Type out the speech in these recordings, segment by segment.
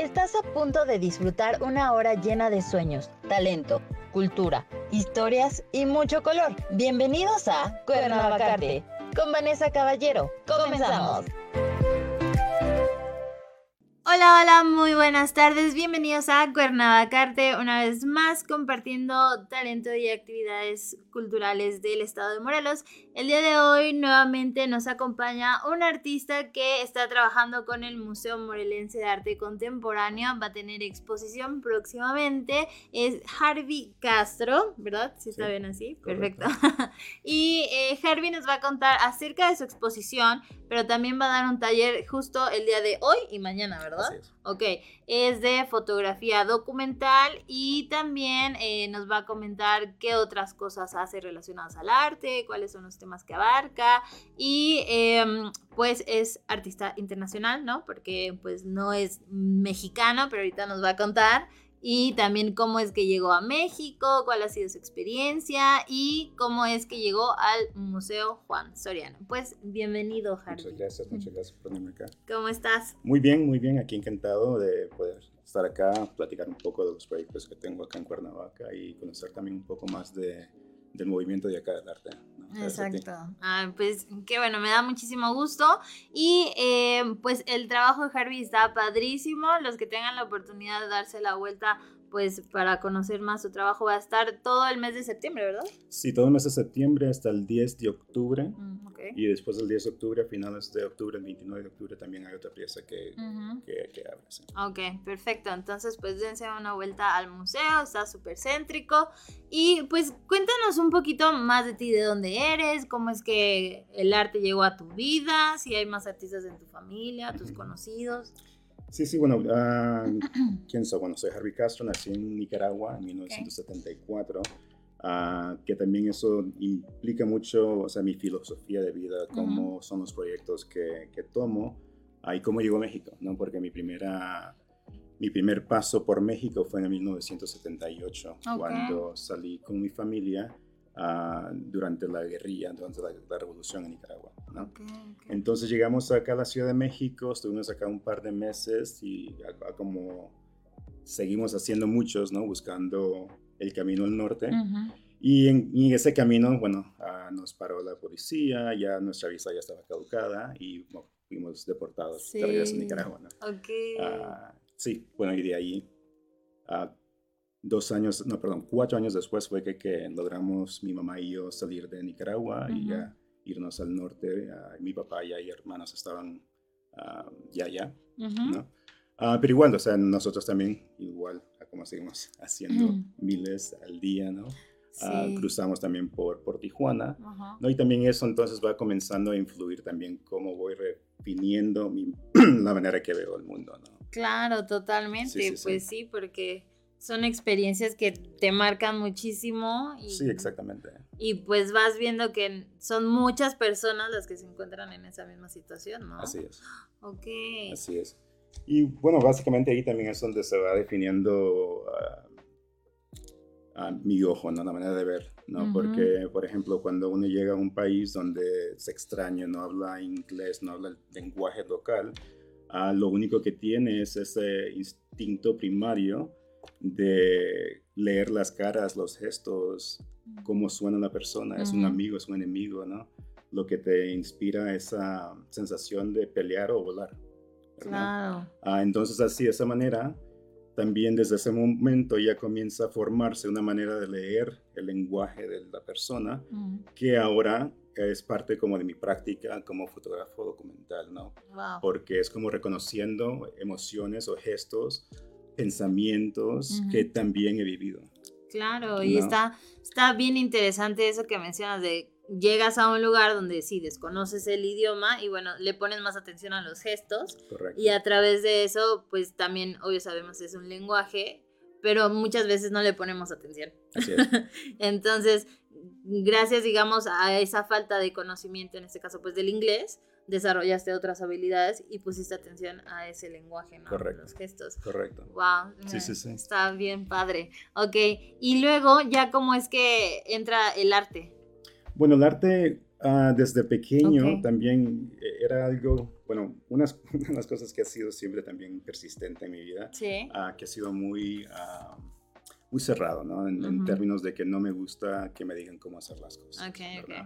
Estás a punto de disfrutar una hora llena de sueños, talento, cultura, historias y mucho color. Bienvenidos a Cuernavacarte con Vanessa Caballero. Comenzamos. Hola, hola, muy buenas tardes. Bienvenidos a Cuernavacarte, una vez más compartiendo talento y actividades culturales del estado de Morelos. El día de hoy nuevamente nos acompaña un artista que está trabajando con el Museo Morelense de Arte Contemporáneo. Va a tener exposición próximamente. Es Harvey Castro, ¿verdad? Si está bien así. Perfecto. y eh, Harvey nos va a contar acerca de su exposición, pero también va a dar un taller justo el día de hoy y mañana, ¿verdad? Ok, es de fotografía documental y también eh, nos va a comentar qué otras cosas hace relacionadas al arte, cuáles son los temas que abarca y em, pues es artista internacional, ¿no? Porque pues no es mexicano, pero ahorita nos va a contar y también cómo es que llegó a México, cuál ha sido su experiencia y cómo es que llegó al Museo Juan Soriano. Pues bienvenido, Harvey. Muchas gracias, muchas gracias por venirme acá. ¿Cómo estás? Muy bien, muy bien, aquí encantado de poder estar acá, platicar un poco de los proyectos que tengo acá en Cuernavaca y conocer también un poco más de, del movimiento de acá del arte. Exacto. Ah, pues qué bueno, me da muchísimo gusto. Y eh, pues el trabajo de Harvey está padrísimo. Los que tengan la oportunidad de darse la vuelta pues para conocer más su trabajo va a estar todo el mes de septiembre, ¿verdad? Sí, todo el mes de septiembre hasta el 10 de octubre. Mm, y después del 10 de octubre, a finales de octubre, el 29 de octubre, también hay otra pieza que, que, abre. Ok, perfecto. Entonces, pues dense una vuelta al museo, está súper céntrico. Y pues cuéntanos un poquito más de ti, de dónde eres, cómo es que el arte llegó a tu vida, si hay más artistas en tu familia, tus conocidos. Sí, sí, bueno, uh, ¿quién soy? Bueno, soy Harvey Castro, nací en Nicaragua en 1974, ah, que también eso implica mucho, o sea, mi filosofía de vida, cómo son los proyectos que, que tomo uh, y cómo llego a México, ¿no? Porque mi primera... Mi primer paso por México fue en 1978, cuando salí con mi familia Ah, durante la guerrilla, durante la, revolución en Nicaragua. ¿no? Entonces llegamos acá a la Ciudad de México, estuvimos acá un par de meses y como seguimos haciendo muchos, ¿no? buscando el camino al norte. Y en, ese camino, bueno, ah, nos paró la policía, ya nuestra visa ya estaba caducada y fuimos deportados de regreso a Nicaragua. ¿no? Ah, sí, bueno, y de ahí dos años, no, perdón, cuatro años después fue que, que logramos mi mamá y yo salir de Nicaragua y ya irnos al norte. mi papá y hermanos estaban ya allá, ¿no? Ah, pero igual, o sea, nosotros también, igual, como seguimos haciendo miles al día, ¿no? Ah, cruzamos también por, por Tijuana, ¿no? Y también eso entonces va comenzando a influir también cómo voy refiniendo mi, la manera que veo el mundo, ¿no? Claro, totalmente, pues sí, porque son experiencias que te marcan muchísimo. Y, sí, exactamente. Y pues vas viendo que son muchas personas las que se encuentran en esa misma situación, ¿no? Así es. Ok. Así es. Y bueno, básicamente ahí también es donde se va definiendo ah, a mi ojo, ¿no? La manera de ver, ¿no? Porque, por ejemplo, cuando uno llega a un país donde se extraña, no habla inglés, no habla el lenguaje local, uh, lo único que tiene es ese instinto primario de leer las caras, los gestos, cómo suena la persona, es un amigo, es un enemigo, ¿no? Lo que te inspira esa sensación de pelear o volar. Claro. Ah, entonces así, de esa manera, también desde ese momento ya comienza a formarse una manera de leer el lenguaje de la persona que ahora es parte como de mi práctica como fotógrafo documental, ¿no? Porque es como reconociendo emociones o gestos pensamientos que también he vivido. Claro, y está, está bien interesante eso que mencionas de llegas a un lugar donde sí desconoces el idioma y bueno, le pones más atención a los gestos y a través de eso pues también obvio sabemos es un lenguaje, pero muchas veces no le ponemos atención. Entonces, gracias digamos a esa falta de conocimiento en este caso pues del inglés, desarrollaste otras habilidades y pusiste atención a ese lenguaje, ¿no? Correcto. Los gestos. Correcto. Wow. Sí, sí, sí. Está bien padre. Ok. Y luego, ya cómo es que entra el arte. Bueno, el arte ah, desde pequeño también eh, era algo, bueno, unas, una de las cosas que ha sido siempre también persistente en mi vida, ah, que ha sido muy, ah, muy cerrado, ¿no? En, términos de que no me gusta que me digan cómo hacer las cosas. Okay, okay.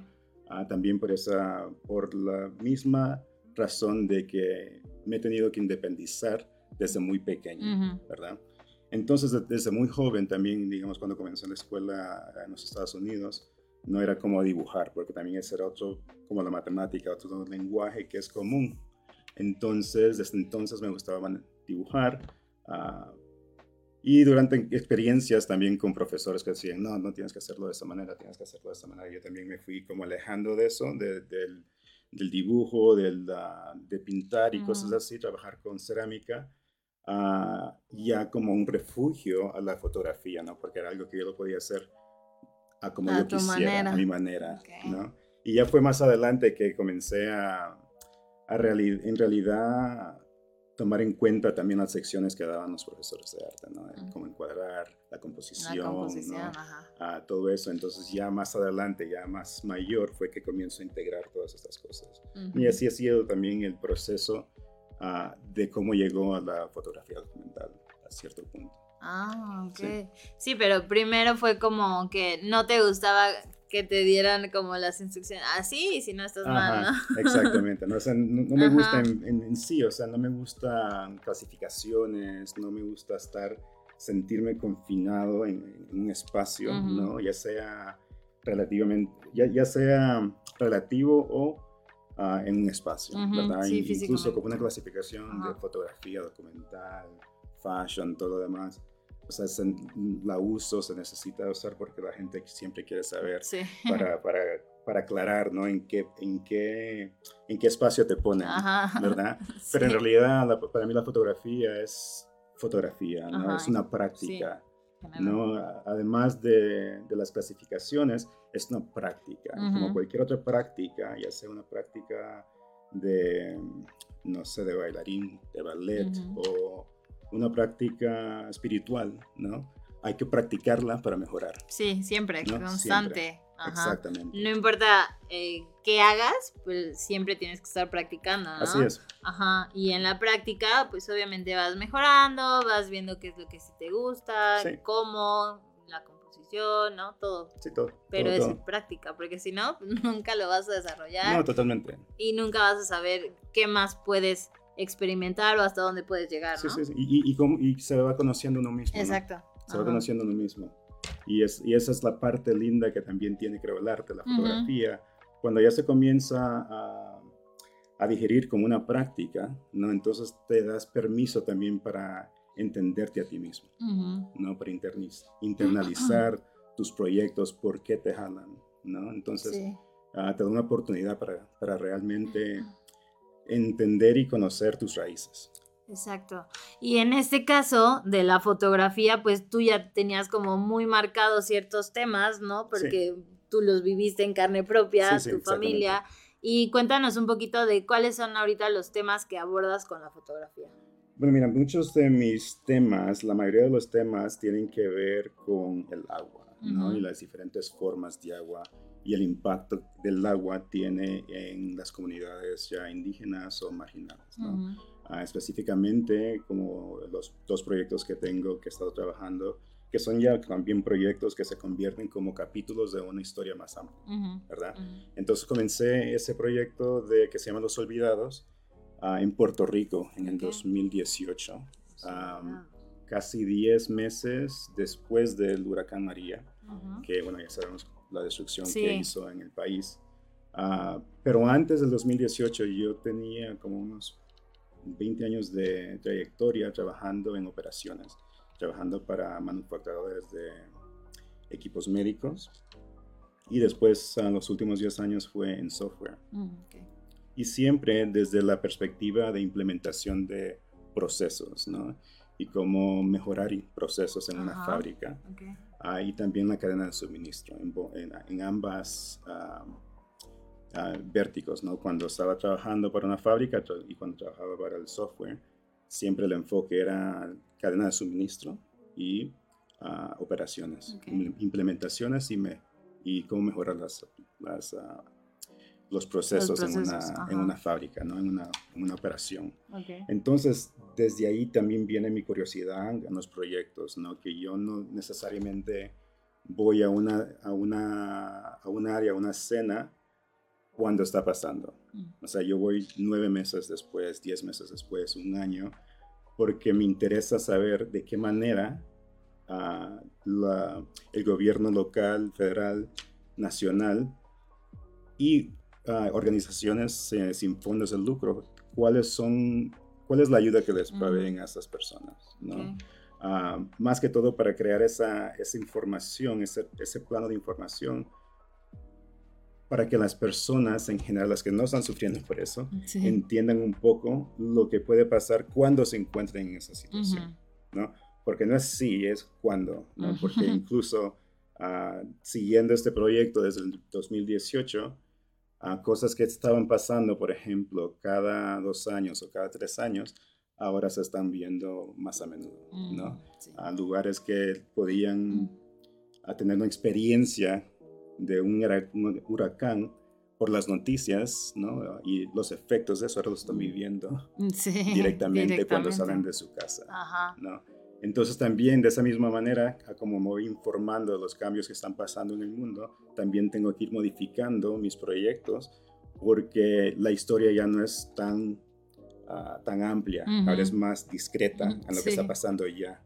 También por esa, por la misma razón de que me he tenido que independizar desde muy pequeño, ¿verdad? Entonces, desde muy joven también, digamos, cuando comencé en la escuela en los Estados Unidos, no era como dibujar, porque también ese era otro, como la matemática, otro lenguaje que es común. Entonces, desde entonces me gustaba dibujar. Uh, y durante experiencias también con profesores que decían, no, no tienes que hacerlo de esa manera, tienes que hacerlo de esa manera. Yo también me fui como alejando de eso, del, del, dibujo, del, de pintar y cosas así, trabajar con cerámica, uh, ya como un refugio a la fotografía, ¿no? Porque era algo que yo lo podía hacer a como yo quisiera, a mi manera, ¿no? Y ya fue más adelante que comencé a, a en realidad tomar en cuenta también las secciones que daban los profesores de arte, ¿no? Como encuadrar la composición, ¿no? todo eso. Entonces ya más adelante, ya más mayor, fue que comienzo a integrar todas estas cosas. Y así ha sido también el proceso uh, de cómo llegó a la fotografía documental a cierto punto. Ah, ok. Sí. pero primero fue como que no te gustaba que te dieran como las instrucciones así y si no estás mal, ¿no? Exactamente, ¿no? O sea, no, me gusta en, sí, o sea, no me gustan clasificaciones, no me gusta estar, sentirme confinado en, un espacio, ¿no? Ya sea relativamente, ya, ya sea relativo o ah, en un espacio, ¿verdad? Incluso como una clasificación de fotografía, documental, fashion, todo lo demás o sea, la uso, se necesita usar porque la gente siempre quiere saber para, para, para, aclarar, ¿no? En qué, en qué, en qué espacio te ponen, ¿verdad? Pero en realidad para mí la fotografía es fotografía, ¿no? Es una práctica, ¿no? Además de, de, las clasificaciones, es una práctica, como cualquier otra práctica, ya sea una práctica de, no sé, de bailarín, de ballet o una práctica espiritual, ¿no? Hay que practicarla para mejorar. Sí, siempre, constante. Exactamente. No importa eh, qué hagas, pues siempre tienes que estar practicando, ¿no? Así es. Ajá. Y en la práctica, pues obviamente vas mejorando, vas viendo qué es lo que sí te gusta, cómo, la composición, ¿no? Todo. Sí, todo. Pero es práctica, porque si no, nunca lo vas a desarrollar. No, totalmente. Y nunca vas a saber qué más puedes experimentar o hasta dónde puedes llegar. ¿no? Sí, sí, Y, y, y, se va conociendo uno mismo. Exacto. Se va conociendo uno mismo. Y, es, y esa es la parte linda que también tiene, creo, el arte, la fotografía. Cuando ya se comienza a, a, digerir como una práctica, ¿no? Entonces te das permiso también para entenderte a ti mismo, ¿no? Para internalizar tus proyectos, por qué te jalan, ¿no? Entonces ah, te da una oportunidad para, para realmente entender y conocer tus raíces. Exacto. Y en este caso de la fotografía, pues tú ya tenías como muy marcados ciertos temas, ¿no? Porque tú los viviste en carne propia, tu familia. Y cuéntanos un poquito de cuáles son ahorita los temas que abordas con la fotografía. Bueno, mira, muchos de mis temas, la mayoría de los temas tienen que ver con el agua, ¿no? Y las diferentes formas de agua y el impacto del agua tiene en las comunidades ya indígenas o marginadas. ¿no? Ah, específicamente, como los dos proyectos que tengo, que he estado trabajando, que son ya también proyectos que se convierten como capítulos de una historia más amplia, ¿verdad? Entonces comencé ese proyecto de que se llama Los Olvidados uh, en Puerto Rico en el 2018, casi 10 meses después del huracán María, que bueno, ya sabemos la destrucción que hizo en el país. Ah, pero antes del 2018 yo tenía como unos 20 años de trayectoria trabajando en operaciones, trabajando para manufacturadores de equipos médicos y después en los últimos 10 años fue en software. Mm, y siempre desde la perspectiva de implementación de procesos, ¿no? Y cómo mejorar procesos en una fábrica y también la cadena de suministro en, en, ambas uh, vérticos, ¿no? Cuando estaba trabajando para una fábrica y cuando trabajaba para el software, siempre el enfoque era cadena de suministro y ah, operaciones, implementaciones y, me, y cómo mejorar las, las los procesos, en, una, en, una, fábrica, ¿no? en, una, en una operación. Entonces, desde ahí también viene mi curiosidad en los proyectos, ¿no? que yo no necesariamente voy a una, a una, a un área, a una escena, cuando está pasando. Mm. O sea, yo voy nueve meses después, diez meses después, un año, porque me interesa saber de qué manera uh, la, el gobierno local, federal, nacional y organizaciones eh, sin fondos de lucro, cuáles son, cuál es la ayuda que les proveen a estas personas, ¿no? Ah, más que todo para crear esa, esa información, ese, ese, plano de información, para que las personas en general, las que no están sufriendo por eso, entiendan un poco lo que puede pasar cuando se encuentren en esa situación, ¿no? Porque no es si, es cuando, ¿no? Porque incluso uh, siguiendo este proyecto desde el 2018, a cosas que estaban pasando, por ejemplo, cada dos años o cada tres años, ahora se están viendo más a menudo, ¿no? Mm, a lugares que podían mm. tener una experiencia de un, huracán por las noticias, ¿no? Y los efectos de eso ahora los están mm. viviendo directamente, directamente, cuando salen de su casa, Ajá. ¿no? Entonces también de esa misma manera, como me voy informando de los cambios que están pasando en el mundo, también tengo que ir modificando mis proyectos porque la historia ya no es tan, ah, tan amplia, ahora es más discreta en lo que está pasando ya.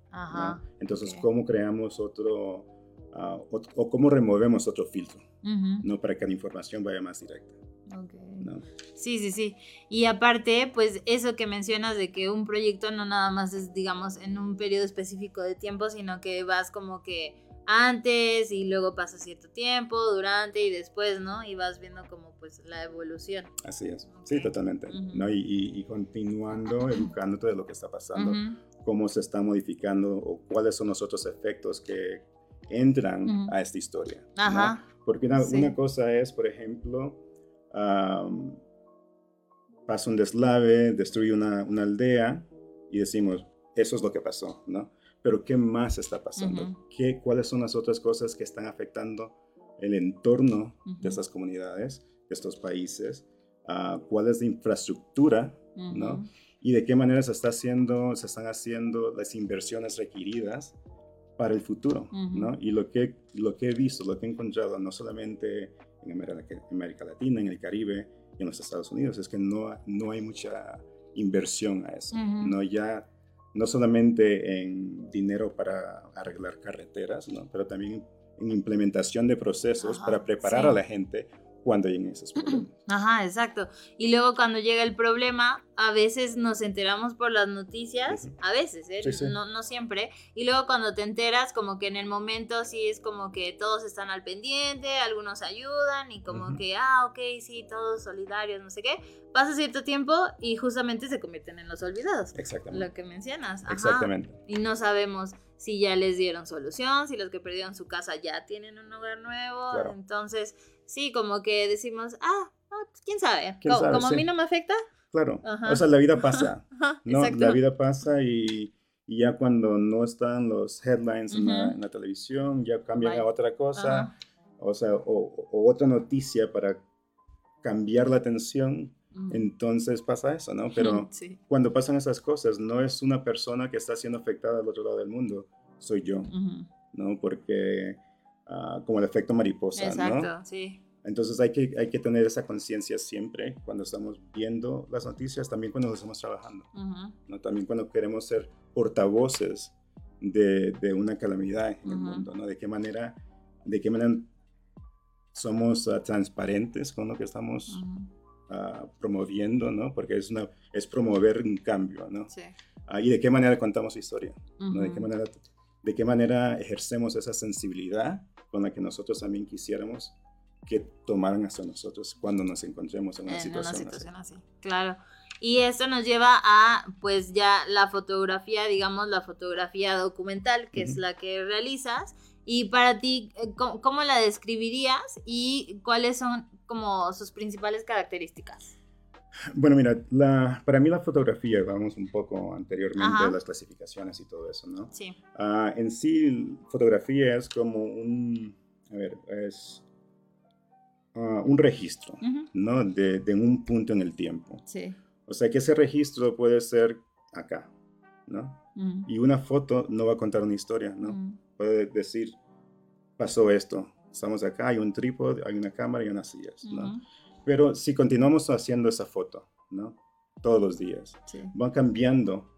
Entonces, ¿cómo creamos otro, uh, o, cómo removemos otro filtro ¿no? para que la información vaya más directa? Sí, sí, sí. Y aparte, pues eso que mencionas de que un proyecto no nada más es, digamos, en un periodo específico de tiempo, sino que vas como que antes y luego pasa cierto tiempo, durante y después, ¿no? Y vas viendo como pues la evolución. Así es, sí, totalmente, ¿no? Y, continuando, educándote de lo que está pasando, cómo se está modificando o cuáles son los otros efectos que entran a esta historia. Ajá. Porque una cosa es, por ejemplo, pasa un deslave, destruye una, aldea y decimos, eso es lo que pasó, ¿no? Pero ¿qué más está pasando? ¿Qué, ¿Cuáles son las otras cosas que están afectando el entorno de estas comunidades, de estos países? Uh, ¿Cuál es la infraestructura, ¿no? Y de qué manera se, está haciendo, se están haciendo las inversiones requeridas para el futuro, ¿no? Y lo que, lo que he visto, lo que he encontrado, no solamente en América, Latina, en el Caribe y en los Estados Unidos, es que no, no hay mucha inversión a eso. No ya no solamente en dinero para arreglar carreteras, ¿no? pero también en implementación de procesos para preparar a la gente cuando lleguen esos problemas. Ajá, exacto. Y luego cuando llega el problema, a veces nos enteramos por las noticias, a veces, ¿eh? No, no, siempre. Y luego cuando te enteras, como que en el momento sí es como que todos están al pendiente, algunos ayudan y como que, ah, ok, sí, todos solidarios, no sé qué. Pasa cierto tiempo y justamente se convierten en los olvidados. Exactamente. Lo que mencionas. Exactamente. Y no sabemos si ya les dieron solución, si los que perdieron su casa ya tienen un hogar nuevo. Entonces Sí, como que decimos, ah, pues, quién sabe. como, a mí no me afecta. Claro. O sea, la vida pasa. ¿no? La vida pasa y, ya cuando no están los headlines en, la, televisión, ya cambian a otra cosa. O sea, o, otra noticia para cambiar la atención. Entonces pasa eso, ¿no? Pero cuando pasan esas cosas, no es una persona que está siendo afectada al otro lado del mundo, soy yo, ¿no? Porque Ah, como el efecto mariposa, Exacto, sí. Entonces hay que, hay que tener esa conciencia siempre cuando estamos viendo las noticias, también cuando estamos trabajando, ¿no? también cuando queremos ser portavoces de, de una calamidad en el mundo, ¿no? De qué manera, de qué manera somos ah, transparentes con lo que estamos ah, promoviendo, ¿no? Porque es, una, es promover un cambio, ¿no? Sí. y de qué manera contamos historia, ¿no? De qué manera de qué manera ejercemos esa sensibilidad con la que nosotros también quisiéramos que tomaran hacia nosotros cuando nos encontremos en una, situación, así. Claro. Y esto nos lleva a, pues ya la fotografía, digamos, la fotografía documental, que es la que realizas. Y para ti, eh, ¿cómo, la describirías y cuáles son como sus principales características? Bueno, mira, la, para mí la fotografía, vamos un poco anteriormente a las clasificaciones y todo eso, ¿no? Sí. Ah, en sí, fotografía es como un, a ver, es ah, un registro, ¿no? De, de, un punto en el tiempo. Sí. O sea que ese registro puede ser acá, ¿no? Y una foto no va a contar una historia, ¿no? Puede decir, pasó esto, estamos acá, hay un trípode, hay una cámara y unas sillas, ¿no? Pero si continuamos haciendo esa foto, ¿no? Todos los días, sí. van cambiando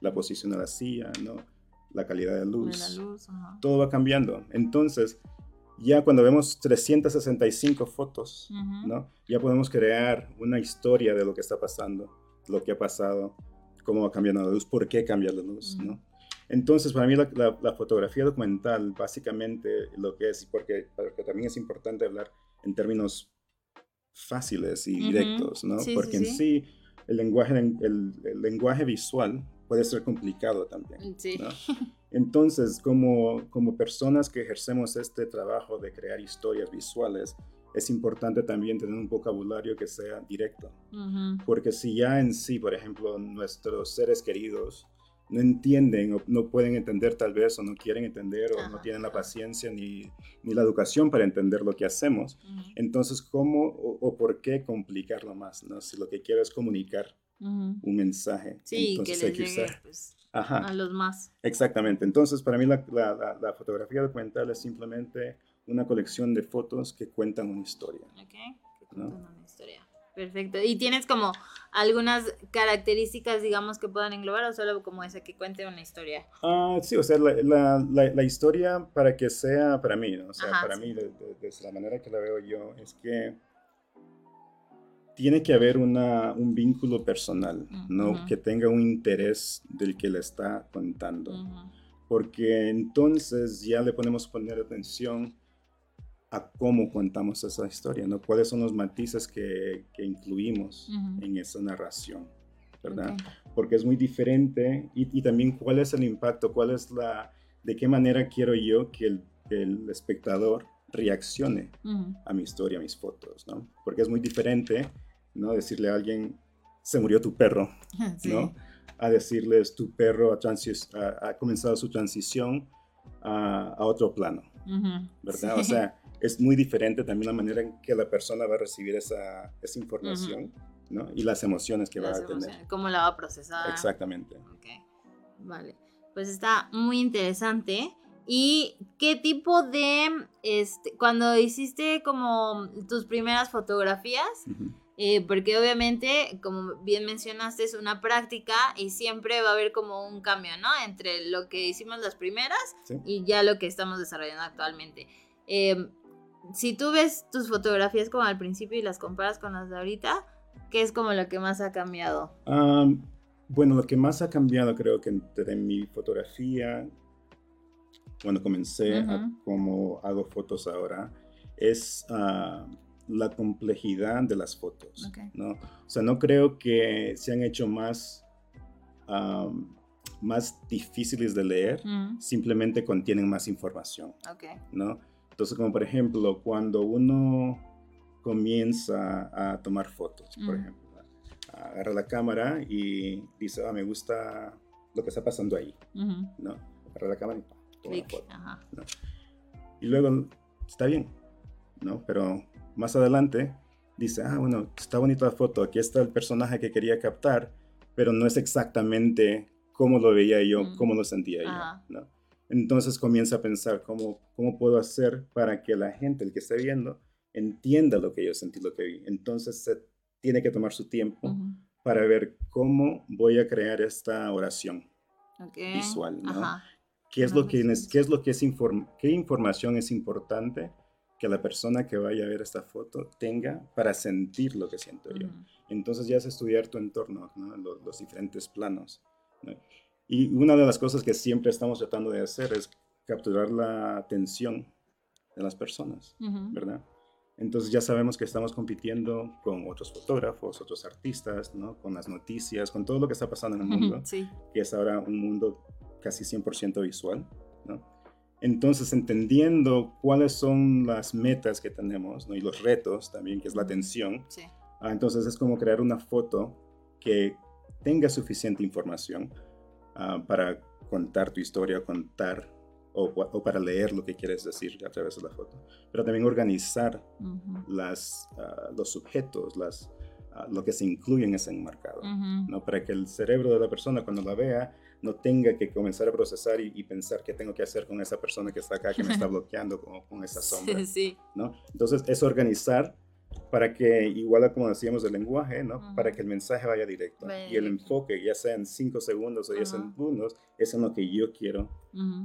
la posición de la silla, ¿no? La calidad de luz, la luz todo va cambiando. Entonces, ya cuando vemos 365 fotos, ¿no? Ya podemos crear una historia de lo que está pasando, lo que ha pasado, cómo va cambiando la luz, por qué cambia la luz, ¿no? Entonces, para mí la, fotografía documental, básicamente lo que es, porque, porque, también es importante hablar en términos fáciles y directos, ¿no? porque en sí el lenguaje, el, lenguaje visual puede ser complicado también. ¿no? Entonces, como, como personas que ejercemos este trabajo de crear historias visuales, es importante también tener un vocabulario que sea directo. Porque si ya en sí, por ejemplo, nuestros seres queridos no entienden o no pueden entender tal vez o no quieren entender o no tienen la paciencia ni, ni, la educación para entender lo que hacemos. Entonces, ¿cómo o, por qué complicarlo más? ¿no? Si lo que quiero es comunicar un mensaje. Sí, que les llegue pues, a los más. Exactamente. Entonces, para mí la, la, la, fotografía documental es simplemente una colección de fotos que cuentan una historia. Ok, que cuentan una historia. Perfecto. ¿Y tienes como algunas características, digamos, que puedan englobar o solo como esa que cuente una historia? Ah, sí, o sea, la, la, la, historia para que sea para mí, ¿no? O sea, para mí, desde la manera que la veo yo, es que tiene que haber una, un vínculo personal, ¿no? Que tenga un interés del que le está contando. Porque entonces ya le podemos poner atención a cómo contamos esa historia, ¿no? ¿Cuáles son los matices que, que incluimos en esa narración, ¿verdad? Porque es muy diferente y, y, también cuál es el impacto, cuál es la, de qué manera quiero yo que el, el espectador reaccione a mi historia, a mis fotos, ¿no? Porque es muy diferente, ¿no? Decirle a alguien, se murió tu perro, ¿no? A decirles, tu perro ha, ha, comenzado su transición a, a otro plano, ¿verdad? O sea, es muy diferente también la manera en que la persona va a recibir esa, esa información, ¿no? Y las emociones que va a tener. Cómo la va a procesar. Exactamente. Ok, vale. Pues está muy interesante. ¿Y qué tipo de, este, cuando hiciste como tus primeras fotografías, eh, porque obviamente, como bien mencionaste, es una práctica y siempre va a haber como un cambio, ¿no? Entre lo que hicimos las primeras y ya lo que estamos desarrollando actualmente. Eh, si tú ves tus fotografías como al principio y las comparas con las de ahorita, ¿qué es como lo que más ha cambiado? bueno, lo que más ha cambiado creo que entre mi fotografía, cuando comencé a cómo hago fotos ahora, es ah, la complejidad de las fotos. ¿no? O sea, no creo que se han hecho más, más difíciles de leer, simplemente contienen más información. ¿no? Entonces, como por ejemplo, cuando uno comienza a tomar fotos, por ejemplo, agarra la cámara y dice, ah, me gusta lo que está pasando ahí, ¿no? Agarra la cámara y toma la foto, Y luego, está bien, ¿no? Pero más adelante dice, ah, bueno, está bonita la foto, aquí está el personaje que quería captar, pero no es exactamente cómo lo veía yo, cómo lo sentía yo, ¿no? Entonces comienza a pensar cómo, cómo puedo hacer para que la gente, el que esté viendo, entienda lo que yo sentí, lo que vi. Entonces se tiene que tomar su tiempo para ver cómo voy a crear esta oración visual, ¿no? ¿Qué es, lo que, qué es lo que es qué información es importante que la persona que vaya a ver esta foto tenga para sentir lo que siento yo. Entonces ya es estudiar tu entorno, ¿no? los, los, diferentes planos. ¿no? Y una de las cosas que siempre estamos tratando de hacer es capturar la atención de las personas, ¿verdad? Entonces ya sabemos que estamos compitiendo con otros fotógrafos, otros artistas, ¿no? Con las noticias, con todo lo que está pasando en el mundo, que es ahora un mundo casi 100% visual, ¿no? Entonces, entendiendo cuáles son las metas que tenemos ¿no? y los retos también, que es la atención, sí. ah, entonces es como crear una foto que tenga suficiente información Ah, para contar tu historia, contar o, para leer lo que quieres decir a través de la foto, pero también organizar las, ah, los sujetos, las, ah, lo que se incluye en ese enmarcado, ¿no? para que el cerebro de la persona cuando la vea no tenga que comenzar a procesar y, pensar qué tengo que hacer con esa persona que está acá, que me está bloqueando con, con esa sombra. Sí, ¿no? Entonces, es organizar para que, igual a como decíamos del lenguaje, ¿no? Para que el mensaje vaya directo. y el enfoque, ya sea en 5 segundos o 10 segundos, es en lo que yo quiero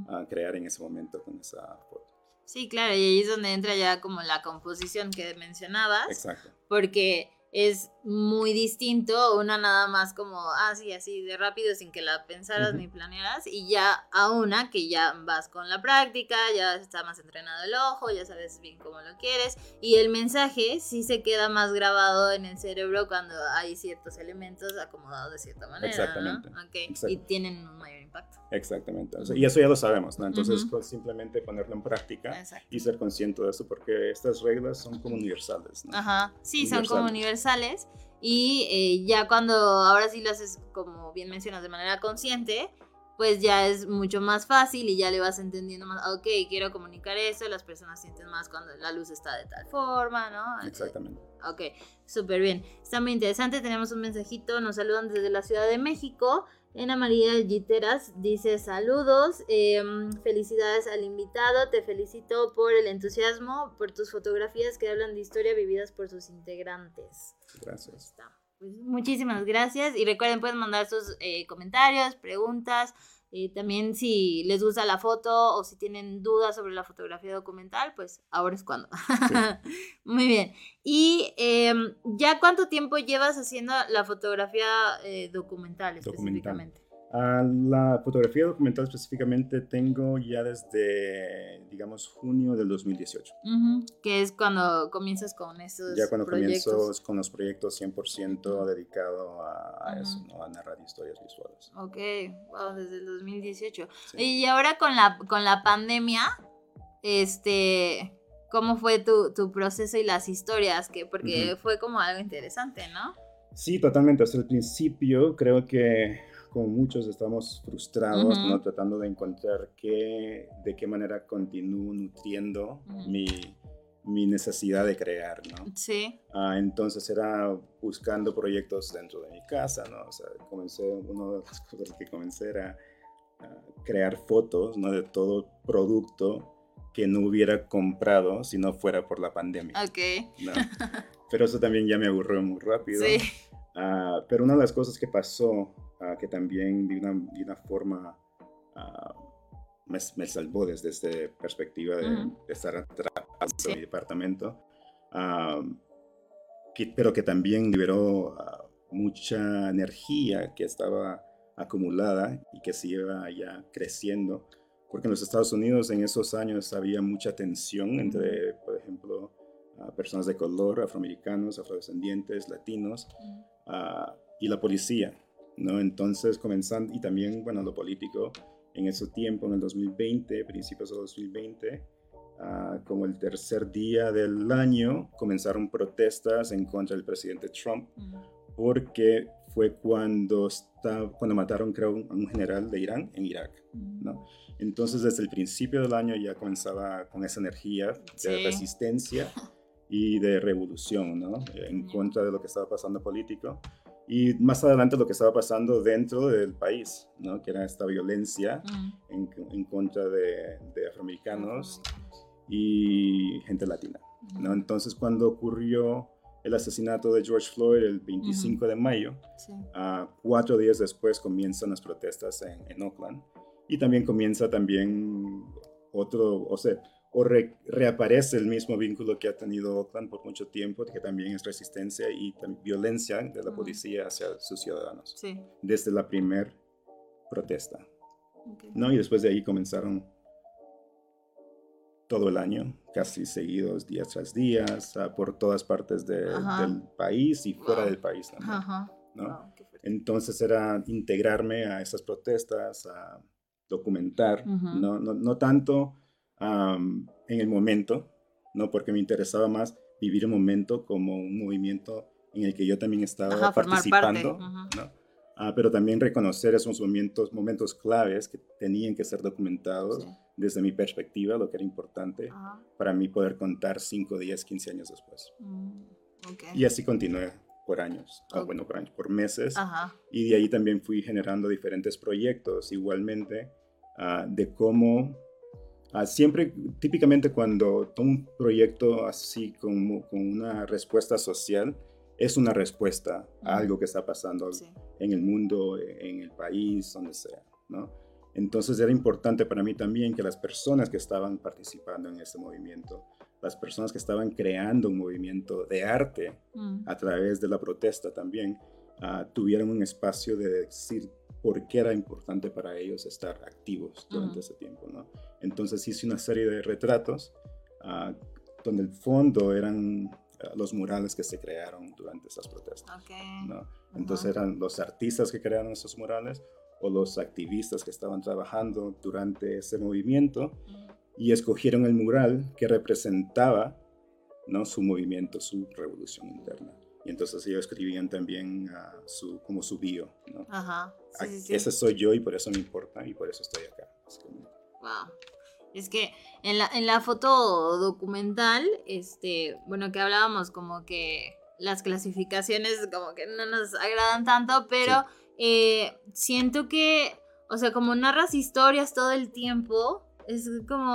ah, crear en ese momento con esa foto. Sí, claro, y ahí es donde entra ya como la composición que mencionabas. Exacto. Porque es muy distinto, una nada más como así, ah, así de rápido sin que la pensaras ni planearas, y ya a una que ya vas con la práctica, ya está más entrenado el ojo, ya sabes bien cómo lo quieres, y el mensaje sí se queda más grabado en el cerebro cuando hay ciertos elementos acomodados de cierta manera. Exactamente. Y tienen un mayor impacto. Exactamente. y eso ya lo sabemos, ¿no? Entonces, pues, simplemente ponerlo en práctica y ser consciente de eso, porque estas reglas son como universales, ¿no? Ajá, sí, son como universales. Y eh, ya cuando ahora sí lo haces, como bien mencionas, de manera consciente, pues ya es mucho más fácil y ya le vas entendiendo más, ok, quiero comunicar eso, las personas sienten más cuando la luz está de tal forma, ¿no? Exactamente. Ok, súper bien. Está muy interesante, tenemos un mensajito, nos saludan desde la Ciudad de México. Ana María Giteras dice saludos, em, felicidades al invitado, te felicito por el entusiasmo, por tus fotografías que hablan de historia vividas por sus integrantes. Gracias. Pues, muchísimas gracias y recuerden pueden mandar sus eh, comentarios, preguntas, eh, también si les gusta la foto o si tienen dudas sobre la fotografía documental, pues ahora es cuando. Muy bien. ¿Y em, ya cuánto tiempo llevas haciendo la fotografía eh, documental específicamente? La fotografía documental específicamente tengo ya desde, digamos, junio del 2018. Que es cuando comienzas con esos Ya cuando comienzo con los proyectos 100% dedicado a, eso, ¿no? a narrar historias visuales. Ok, wow, desde el 2018. Y ahora con la, con la pandemia, este... ¿Cómo fue tu, tu proceso y las historias? Que, porque fue como algo interesante, ¿no? Sí, totalmente. Hasta el principio creo que como muchos estamos frustrados, ¿no? tratando de encontrar qué, de qué manera continúo nutriendo mi, mi, necesidad de crear, ¿no? Sí. Ah, entonces era buscando proyectos dentro de mi casa, ¿no? O sea, comencé, una de las cosas que comencé era crear fotos, ¿no? De todo producto que no hubiera comprado si no fuera por la pandemia. Ok. ¿no? Pero eso también ya me aburrió muy rápido. Sí. Ah, pero una de las cosas que pasó Ah, que también de una, de una forma uh, me, me, salvó desde esta perspectiva de, estar atrás de mi departamento, que, pero que también liberó ah, mucha energía que estaba acumulada y que se iba ya creciendo, porque en los Estados Unidos en esos años había mucha tensión entre, por ejemplo, personas de color, afroamericanos, afrodescendientes, latinos, y la policía. ¿No? Entonces, comenzando, y también, bueno, lo político, en ese tiempo, en el 2020, principios de 2020, ah, como el tercer día del año, comenzaron protestas en contra del presidente Trump, porque fue cuando, está, cuando mataron, creo, a un general de Irán en Irak, ¿no? Entonces, desde el principio del año ya comenzaba con esa energía de resistencia y de revolución, ¿no? En contra de lo que estaba pasando político y más adelante lo que estaba pasando dentro del país, ¿no? que era esta violencia mm. en, en, contra de, de, afroamericanos y gente latina. ¿no? Entonces cuando ocurrió el asesinato de George Floyd el 25 de mayo, cuatro días después comienzan las protestas en, en Oakland y también comienza también otro, o sea, o reaparece el mismo vínculo que ha tenido Oakland por mucho tiempo, que también es resistencia y violencia de la policía hacia sus ciudadanos. Sí. Desde la primera protesta. ¿no? Y después de ahí comenzaron todo el año, casi seguidos, días tras días, por todas partes del país y fuera del país también. ¿no? Entonces era integrarme a esas protestas, a documentar, no, no, no tanto en el momento, ¿no? Porque me interesaba más vivir el momento como un movimiento en el que yo también estaba participando, ¿no? Ah, pero también reconocer esos momentos, momentos claves que tenían que ser documentados desde mi perspectiva, lo que era importante para mí poder contar 5, 10, 15 años después. Mm, y así continué por años, ah, bueno, por años, por meses. Y de ahí también fui generando diferentes proyectos igualmente ah, de cómo siempre, típicamente cuando un proyecto así con, con una respuesta social, es una respuesta a algo que está pasando en el mundo, en el país, donde sea, ¿no? Entonces era importante para mí también que las personas que estaban participando en este movimiento, las personas que estaban creando un movimiento de arte mm. a través de la protesta también, uh, tuvieran un espacio de decir por qué era importante para ellos estar activos durante ese tiempo, ¿no? Entonces hice una serie de retratos uh, donde el fondo eran los murales que se crearon durante esas protestas. ¿no? Entonces eran los artistas que crearon esos murales o los activistas que estaban trabajando durante ese movimiento y escogieron el mural que representaba ¿no? su movimiento, su revolución interna. Y entonces ellos escribían también su, como su bio. ¿no? Ajá. Ese soy yo y por eso me importa y por eso estoy acá. Wow. Es que en la, en la foto documental, este, bueno, que hablábamos como que las clasificaciones como que no nos agradan tanto, pero eh, siento que, o sea, como narras historias todo el tiempo, es como,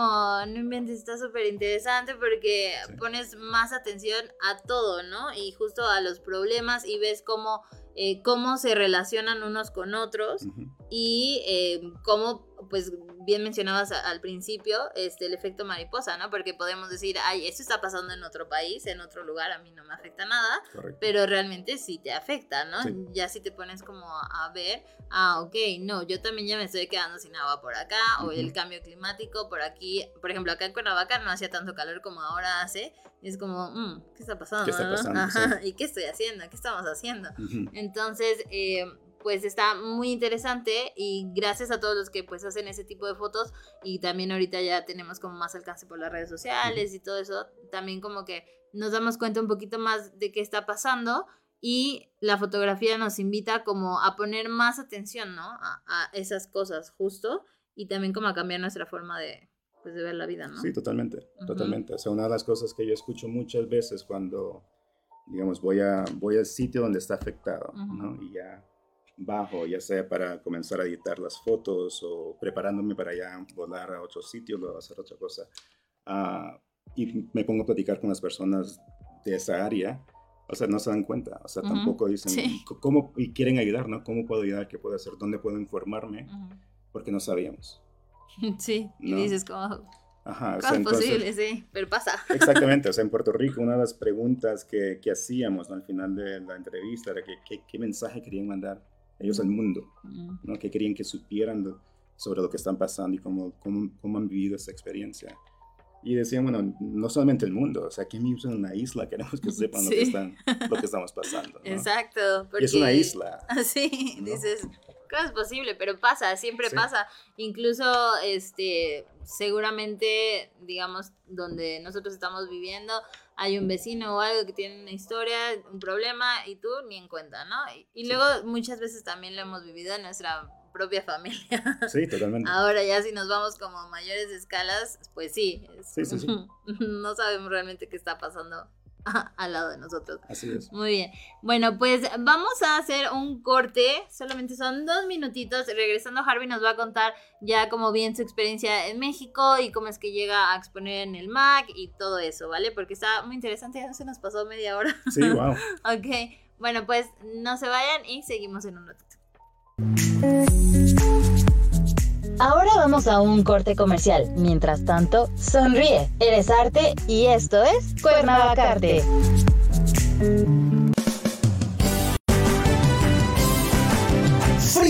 no inventes, está súper interesante porque pones más atención a todo, ¿no? Y justo a los problemas y ves cómo, eh, cómo se relacionan unos con otros y eh, cómo, pues, bien mencionabas al principio, este, el efecto mariposa, ¿no? Porque podemos decir, ay, esto está pasando en otro país, en otro lugar, a mí no me afecta nada, pero realmente sí te afecta, ¿no? Ya si te pones como a ver, ah, ok, no, yo también ya me estoy quedando sin agua por acá, o el cambio climático por aquí, por ejemplo, acá en Cuernavaca no hacía tanto calor como ahora hace, y es como, mm, ¿qué está pasando? ¿Qué está pasando? ¿Y qué estoy haciendo? ¿Qué estamos haciendo? Entonces, eh, pues está muy interesante y gracias a todos los que pues hacen ese tipo de fotos y también ahorita ya tenemos como más alcance por las redes sociales y todo eso, también como que nos damos cuenta un poquito más de qué está pasando y la fotografía nos invita como a poner más atención, ¿no? A, esas cosas justo y también como a cambiar nuestra forma de, pues, de ver la vida, ¿no? Sí, totalmente, totalmente. O sea, una de las cosas que yo escucho muchas veces cuando, digamos, voy, a, voy al sitio donde está afectado, ¿no? Y ya bajo, ya sea para comenzar a editar las fotos o preparándome para ya volar a otro sitio o hacer otra cosa. Ah, y me pongo a platicar con las personas de esa área, o sea, no se dan cuenta, o sea, tampoco dicen cómo y quieren ayudar, ¿no? ¿Cómo puedo ayudar? ¿Qué puedo hacer? ¿Dónde puedo informarme? Porque no sabíamos. Sí, y dices como... Ajá, o sea, es posible, sí, pero pasa. Exactamente, o sea, en Puerto Rico una de las preguntas que, que hacíamos ¿no? al final de la entrevista era que, qué mensaje querían mandar ellos al mundo, ¿no? que querían que supieran sobre lo que están pasando y cómo, cómo, cómo, han vivido esa experiencia. Y decían, bueno, no solamente el mundo, o sea, aquí mismo en una isla queremos que sepan lo, que están, lo que estamos pasando. Exacto. Porque, es una isla. Sí, dices, ¿cómo es posible? Pero pasa, siempre pasa. Incluso, este, seguramente, digamos, donde nosotros estamos viviendo, hay un vecino o algo que tiene una historia, un problema y tú ni en cuenta, ¿no? Y, luego muchas veces también lo hemos vivido en nuestra propia familia. Sí, totalmente. Ahora ya si nos vamos como mayores escalas, pues sí, sí, sí, sí. no sabemos realmente qué está pasando al lado de nosotros. Así es. Muy bien. Bueno, pues vamos a hacer un corte. Solamente son dos minutitos. Regresando, Harvey nos va a contar ya como bien su experiencia en México y cómo es que llega a exponer en el MAC y todo eso, ¿vale? Porque está muy interesante. Ya se nos pasó media hora. Sí, wow. ok. Bueno, pues no se vayan y seguimos en un ratito. Ahora vamos a un corte comercial. Mientras tanto, sonríe. Eres arte y esto es Cuernavacarte.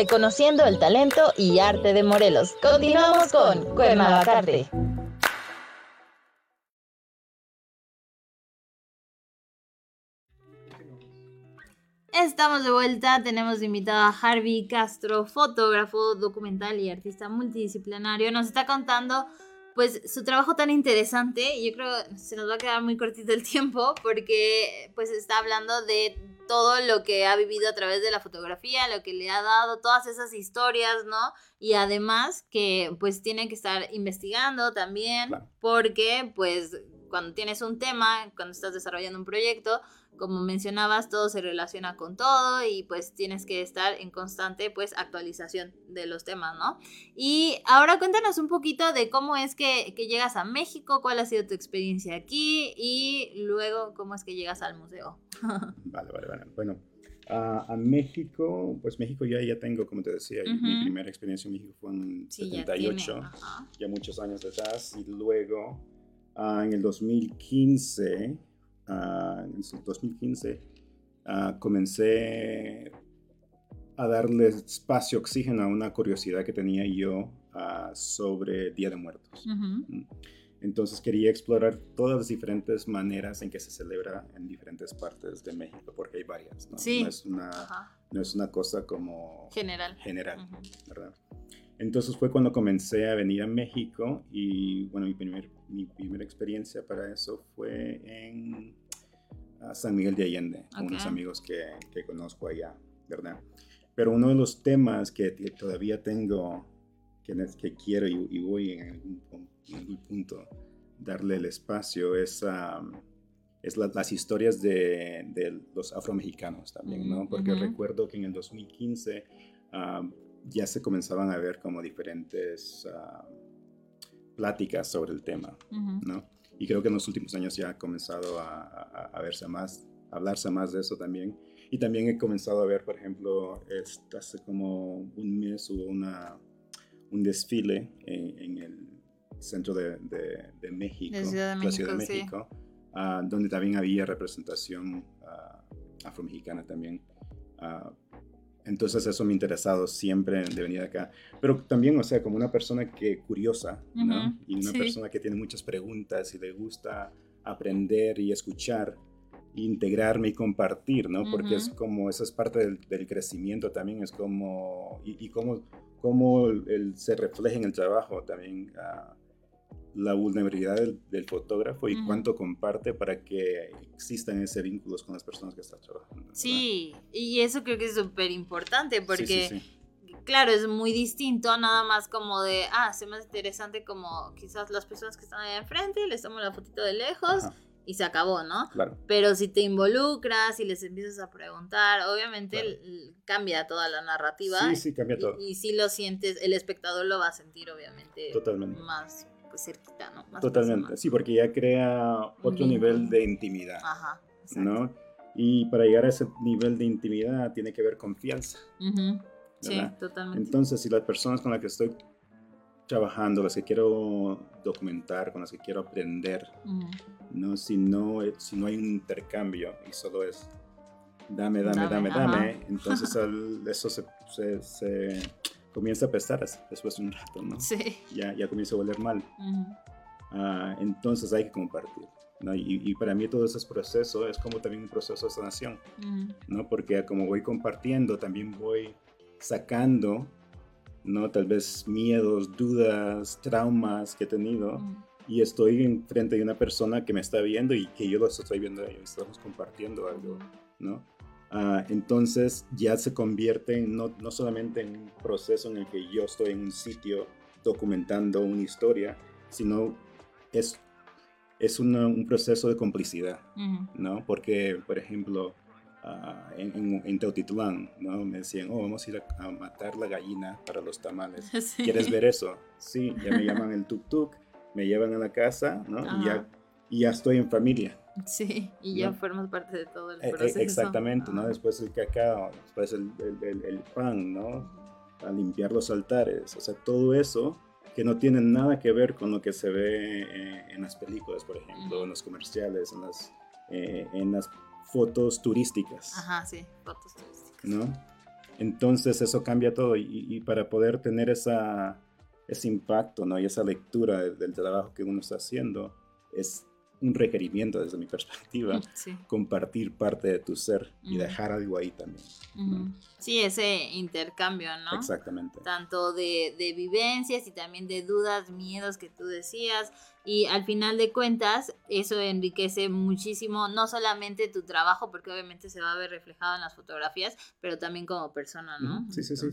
Reconociendo el talento y arte de Morelos. Continuamos con Cuernavacarte. Estamos de vuelta, tenemos invitado a Harvey Castro, fotógrafo, documental y artista multidisciplinario. Nos está contando pues su trabajo tan interesante yo creo que se nos va a quedar muy cortito el tiempo porque pues está hablando de todo lo que ha vivido a través de la fotografía, lo que le ha dado, todas esas historias, ¿no? Y además que pues tiene que estar investigando también Claro. porque pues cuando tienes un tema, cuando estás desarrollando un proyecto, como mencionabas, todo se relaciona con todo y pues tienes que estar en constante pues actualización de los temas, ¿no? Y ahora cuéntanos un poquito de cómo es que, que llegas a México, cuál ha sido tu experiencia aquí y luego cómo es que llegas al museo. Vale, vale, vale. Bueno, a- a México, pues México ya, ya tengo, como te decía, mi primera experiencia en México fue en Sí, ya 78, tiene. Ajá. ya muchos años atrás, y luego ah, en el 2015, ah, en el 2015, ah, comencé a darle espacio, oxígeno a una curiosidad que tenía yo ah, sobre Día de Muertos. Ujú. Entonces quería explorar todas las diferentes maneras en que se celebra en diferentes partes de México, porque hay varias, ¿no? Sí. No es una, no es una cosa como General. general, Ujú. ¿verdad? Entonces fue cuando comencé a venir a México y bueno, mi, primer, mi primera experiencia para eso fue en ah, San Miguel de Allende, con unos Ok. amigos que, que conozco allá, ¿verdad? Pero uno de los temas que, todavía tengo, que, que quiero y, y voy en algún, en algún punto darle el espacio es, am, es la- las historias de, de los afromexicanos también, ¿no? Mm, Porque ujú. recuerdo que en el 2015 am, ya se comenzaban a ver como diferentes am, pláticas sobre el tema, Ujú. ¿no? Y creo que en los últimos años ya ha comenzado a, a- a verse más, a hablarse más de eso también. Y también he comenzado a ver, por ejemplo, este, hace como un mes hubo una, un desfile en, en el centro de, de- de México, De Ciudad de la Ciudad de México, sí. México, ah, donde también había representación ah, afromexicana también. Ah, entonces eso me ha interesado siempre de venir acá. Pero también, o sea, como una persona que curiosa, ¿no? Ujú, Y una sí. persona que tiene muchas preguntas y le gusta aprender y escuchar, integrarme y compartir, ¿no? Porque es como, esa es parte del, del crecimiento también, es como, y, y cómo, cómo el, el se refleja en el trabajo también. ah, la vulnerabilidad del, fotógrafo y cuánto comparte para que existan ese vínculos con las personas que están trabajando. Sí, y eso creo que es súper importante porque, claro, es muy distinto, nada más como de, ah, se más interesante como quizás las personas que están ahí enfrente, les tomo la fotito de lejos. Y se acabó, ¿no? Claro. Pero si te involucras y les empiezas a preguntar, obviamente cambia toda la narrativa. Sí, sí, cambia todo. Y, si lo sientes, el espectador lo va a sentir, obviamente, Totalmente. más pues cerquita, ¿no? Totalmente, sí, porque ya crea otro nivel de intimidad, Ajá, ¿no? Y para llegar a ese nivel de intimidad tiene que haber confianza. Sí, totalmente. Entonces, si las personas con las que estoy trabajando, las que quiero documentar, con las que quiero aprender, ¿no? Si, no, si no hay un intercambio y solo es dame, dame, dame, dame, entonces eso se, se comienza a pesar después de un rato, ¿no? Sí. Ya, ya comienza a volver mal. Ah, entonces hay que compartir. ¿no? Y, y, para mí todo ese proceso es como también un proceso de sanación, ¿no? Porque como voy compartiendo, también voy sacando, ¿no? Tal vez miedos, dudas, traumas que he tenido. Y estoy en frente de una persona que me está viendo y que yo lo estoy viendo ellos. Estamos compartiendo algo, ¿no? Ah, entonces ya se convierte en no, no, solamente en un proceso en el que yo estoy en un sitio documentando una historia, sino es, es un proceso de complicidad, ¿no? Porque, por ejemplo, uh, en, en, Teotitlán, ¿no? Me decían, oh, vamos a ir a, matar la gallina para los tamales. ¿Quieres ver eso? Sí, ya me llaman el tuk-tuk, me llevan a la casa, ¿no? Y ya, y ya estoy en familia. Sí, y ya formamos parte de todo el e, e, proceso. Exactamente, ¿no? Después el cacao, después el, el, el, pan, ¿no? A limpiar los altares, o sea, todo eso que no tiene nada que ver con lo que se ve eh, en las películas, por ejemplo, en los comerciales, en las, eh, en las fotos turísticas. Ajá, sí, fotos turísticas. ¿No? Entonces eso cambia todo y, y para poder tener esa, ese impacto, ¿no? Y esa lectura del, del trabajo que uno está haciendo, es un requerimiento desde mi perspectiva, compartir parte de tu ser y dejar algo ahí también. Sí, ese intercambio, ¿no? Exactamente. Tanto de, de, vivencias y también de dudas, miedos que tú decías. Y al final de cuentas, eso enriquece muchísimo, no solamente tu trabajo, porque obviamente se va a ver reflejado en las fotografías, pero también como persona, ¿no? Sí, sí, sí.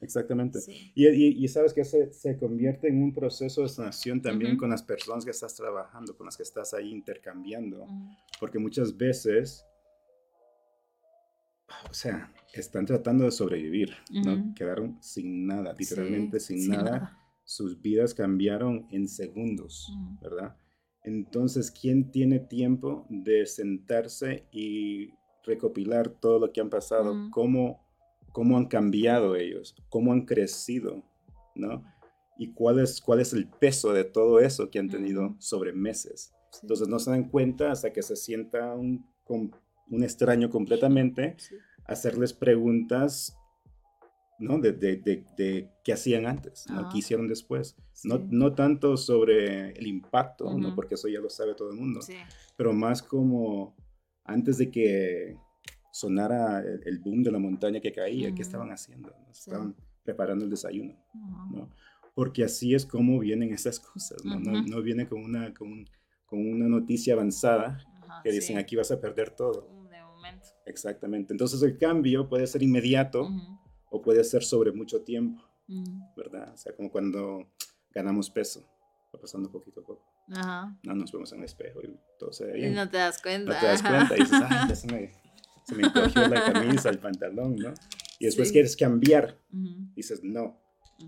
Exactamente. Y, y, sabes que se, se, convierte en un proceso de sanación también con las personas que estás trabajando, con las que estás ahí intercambiando, porque muchas veces, o sea, están tratando de sobrevivir, ¿no? Quedaron sin nada, literalmente sin, nada sus vidas cambiaron en segundos, ¿verdad? Entonces, ¿quién tiene tiempo de sentarse y recopilar todo lo que han pasado? ¿Cómo, ¿Cómo han cambiado ellos? ¿Cómo han crecido? ¿No? ¿Y cuál es, cuál es el peso de todo eso que han tenido sobre meses? Entonces, no se dan cuenta hasta que se sienta un, un extraño completamente, hacerles preguntas ¿no? De, de, de, qué hacían antes, ¿no? qué hicieron después. No, no tanto sobre el impacto, ¿no? porque eso ya lo sabe todo el mundo, pero más como antes de que sonara el, boom de la montaña que caía, ¿qué estaban haciendo? Estaban preparando el desayuno, ¿no? Porque así es como vienen esas cosas, ¿no? no, no, viene con una, con, con una noticia avanzada que dicen aquí vas a perder todo. De momento. Exactamente. Entonces el cambio puede ser inmediato o puede ser sobre mucho tiempo, mm. ¿verdad? O sea, como cuando ganamos peso, va pasando poquito a poco. Ajá. No nos vemos en el espejo y todo se ve bien. Y no te das cuenta. No te das cuenta y dices, ay, ya se me, se me encogió la camisa, el pantalón, ¿no? Y después quieres cambiar, dices, no.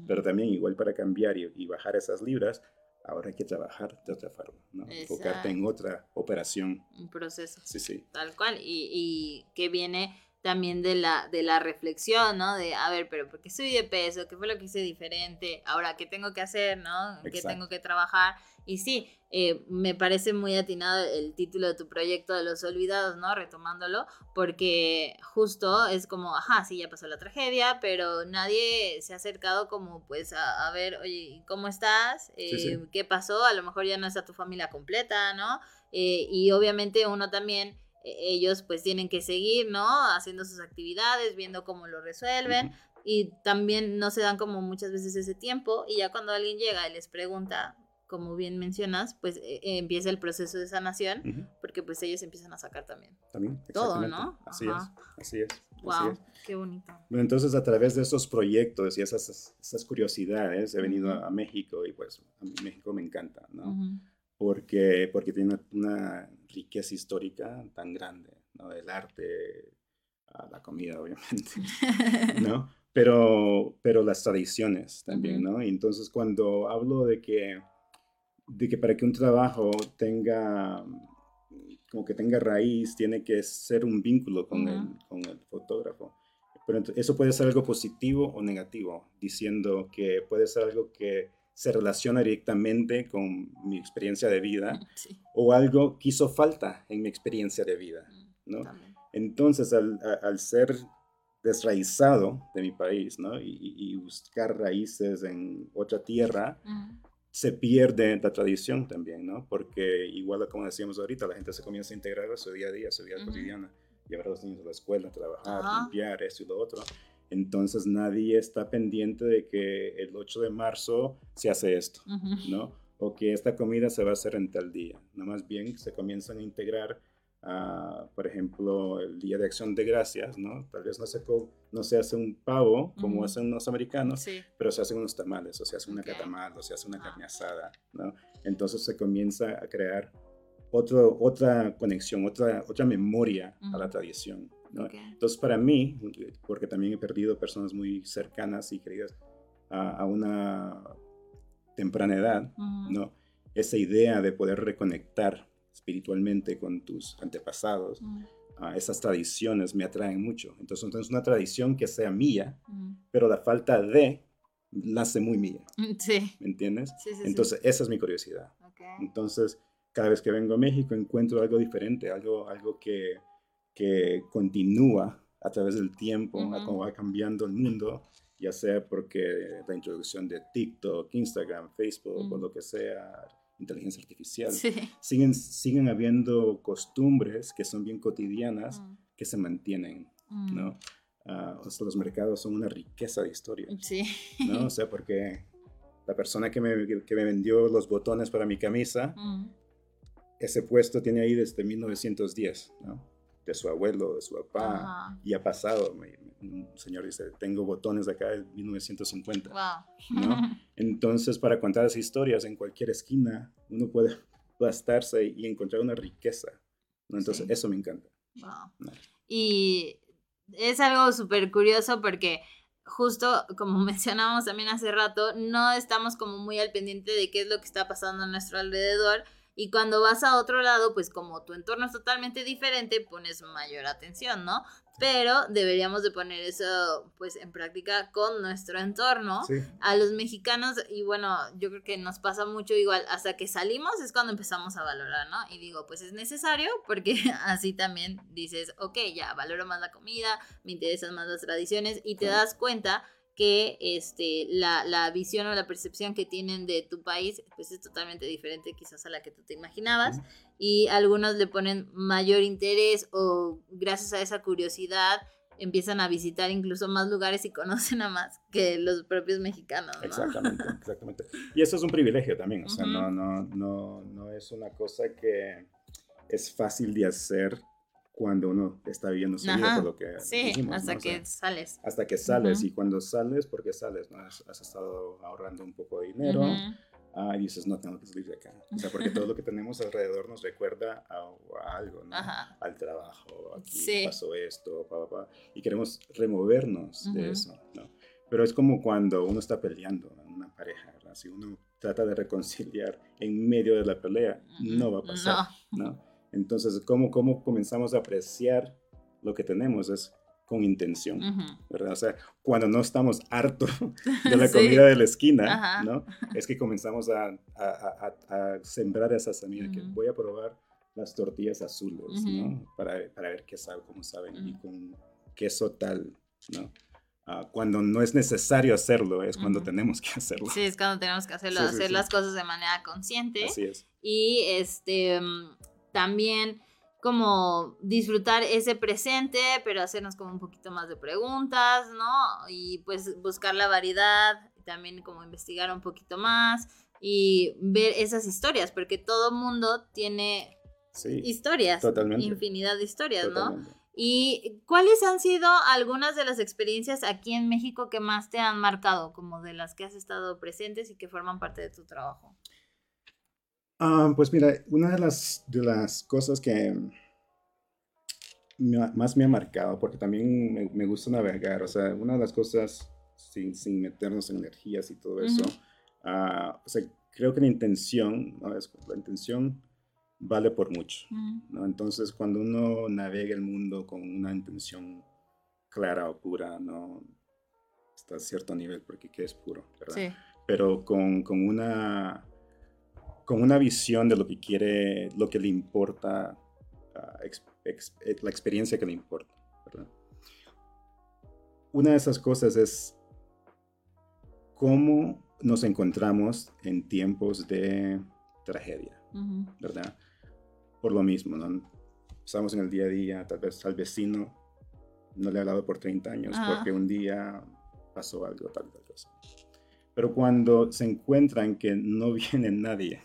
Pero también igual para cambiar y, y, bajar esas libras, ahora hay que trabajar de otra forma, ¿no? Enfocarte en otra operación. Un proceso. Sí, sí. Tal cual. Y, y que viene también de la, de la reflexión, ¿no? De, a ver, pero ¿por qué subí de peso? ¿Qué fue lo que hice diferente? Ahora, ¿qué tengo que hacer, no? ¿Qué tengo que trabajar? Y sí, eh, me parece muy atinado el título de tu proyecto de los olvidados, ¿no? Retomándolo, porque justo es como, ajá, sí, ya pasó la tragedia, pero nadie se ha acercado como, pues, a, ver, oye, ¿cómo estás? Eh, ¿Qué pasó? A lo mejor ya no está tu familia completa, ¿no? Eh, y obviamente uno también e-, ellos pues tienen que seguir, ¿no? Haciendo sus actividades, viendo cómo lo resuelven. Y también no se dan como muchas veces ese tiempo y ya cuando alguien llega y les pregunta, como bien mencionas, pues eh, empieza el proceso de sanación, porque pues ellos empiezan a sacar también. También, Todo, ¿no? Así es, así es. Wow, qué bonito. Bueno, entonces a través de esos proyectos y esas, esas curiosidades he venido a, México y pues a mí México me encanta, ¿no? porque, porque tiene una, riqueza histórica tan grande, ¿no? El arte, la comida, obviamente, ¿no? Pero, pero las tradiciones también, ¿no? Y entonces cuando hablo de que de que para que un trabajo tenga, como que tenga raíz, tiene que ser un vínculo con, el, con el fotógrafo. Pero eso puede ser algo positivo o negativo, diciendo que puede ser algo que se relaciona directamente con mi experiencia de vida o algo que hizo falta en mi experiencia de vida, ¿no? Entonces, al, al, ser desraizado de mi país, ¿no? Y, y, buscar raíces en otra tierra, se pierde la tradición también, ¿no? Porque igual como decíamos ahorita, la gente se comienza a integrar a su día a día, a su vida cotidiana, llevar a los niños a la escuela, trabajar, limpiar, esto y lo otro. Entonces nadie está pendiente de que el 8 de marzo se hace esto, ¿no? O que esta comida se va a hacer en tal día. Nada más bien se comienzan a integrar por ejemplo, el Día de Acción de Gracias, ¿no? Tal vez no se, no se hace un pavo como hacen los americanos, pero se hacen unos tamales, o se hace una catamal, o se hace una carne asada, ¿no? Entonces se comienza a crear otro, otra conexión, otra, otra memoria a la tradición, ¿no? Entonces para mí, porque también he perdido personas muy cercanas y queridas a, a una temprana edad, ¿no? Esa idea de poder reconectar espiritualmente con tus antepasados, mm. ah, esas tradiciones me atraen mucho. Entonces, entonces una tradición que sea mía, mm. pero la falta de la hace muy mía. Mm, sí. ¿Me entiendes? entonces, esa es mi curiosidad. Entonces, cada vez que vengo a México encuentro algo diferente, algo, algo que, que continúa a través del tiempo, como va cambiando el mundo, ya sea porque la introducción de TikTok, Instagram, Facebook o lo que sea, inteligencia artificial, siguen, siguen habiendo costumbres que son bien cotidianas mm. que se mantienen, mm. ¿no? Uh, los mercados son una riqueza de historia, sí. ¿no? O sea, porque la persona que me, que me vendió los botones para mi camisa, mm. ese puesto tiene ahí desde 1910, ¿no? De su abuelo, de su papá, y ha pasado. un señor dice, tengo botones de acá de 1950. Entonces, para contar esas historias en cualquier esquina, uno puede bastarse y encontrar una riqueza. ¿no? Entonces, eso me encanta. Y es algo súper curioso porque justo como mencionábamos también hace rato, no estamos como muy al pendiente de qué es lo que está pasando a nuestro alrededor y cuando vas a otro lado, pues como tu entorno es totalmente diferente, pones mayor atención, ¿no? Pero deberíamos de poner eso pues en práctica con nuestro entorno. A los mexicanos, y bueno, yo creo que nos pasa mucho igual, hasta que salimos es cuando empezamos a valorar, ¿no? Y digo, pues es necesario porque así también dices, ok, ya valoro más la comida, me interesan más las tradiciones y te das cuenta que este, la, la, visión o la percepción que tienen de tu país pues es totalmente diferente quizás a la que tú te imaginabas y algunos le ponen mayor interés o gracias a esa curiosidad empiezan a visitar incluso más lugares y conocen a más que los propios mexicanos. Exactamente, exactamente. Y eso es un privilegio también, o sea, no, no, no, no es una cosa que es fácil de hacer cuando uno está viviendo su vida, por lo que sí, hasta que sales. Hasta que sales, y cuando sales, porque sales, ¿no? Has, estado ahorrando un poco de dinero, ah, y dices, no, tengo que salir de acá. O sea, porque todo lo que tenemos alrededor nos recuerda a, algo, ¿no? Al trabajo, aquí pasó esto, pa, pa, y queremos removernos de eso, ¿no? Pero es como cuando uno está peleando en una pareja, ¿verdad? Si uno trata de reconciliar en medio de la pelea, no va a pasar, ¿no? Entonces, ¿cómo, cómo comenzamos a apreciar lo que tenemos? Es con intención, ¿verdad? O sea, cuando no estamos hartos de la comida de la esquina, ¿no? Es que comenzamos a, a, a, sembrar esa semilla que voy a probar las tortillas azules, ¿no? Para, para, ver qué sabe, cómo saben, y con queso tal, ¿no? Ah, cuando no es necesario hacerlo, es cuando tenemos que hacerlo. Sí, es cuando tenemos que hacerlo, hacer las cosas de manera consciente. Así es. Y este mm, también como disfrutar ese presente, pero hacernos como un poquito más de preguntas, ¿no? Y pues buscar la variedad, también como investigar un poquito más y ver esas historias, porque todo mundo tiene historias, totalmente. infinidad de historias, ¿no? ¿Y cuáles han sido algunas de las experiencias aquí en México que más te han marcado, como de las que has estado presentes y que forman parte de tu trabajo? Ah, pues mira, una de las, de las cosas que más me ha marcado, porque también me, gusta navegar, o sea, una de las cosas, sin, sin meternos en energías y todo eso, ah, o sea, creo que la intención, ¿no? es, la intención vale por mucho. ¿no? Entonces, cuando uno navega el mundo con una intención clara o pura, ¿no? Hasta cierto nivel, porque ¿qué es puro? ¿verdad? Sí. Pero con, con, una, con una visión de lo que quiere, lo que le importa, ah, eh, la experiencia que le importa. ¿verdad? Una de esas cosas es cómo nos encontramos en tiempos de tragedia, ¿verdad? por lo mismo, ¿no? Estamos en el día a día, tal vez al vecino no le ha hablado por 30 años porque un día pasó algo, tal, tal cosa. Pero cuando se encuentran que no viene nadie,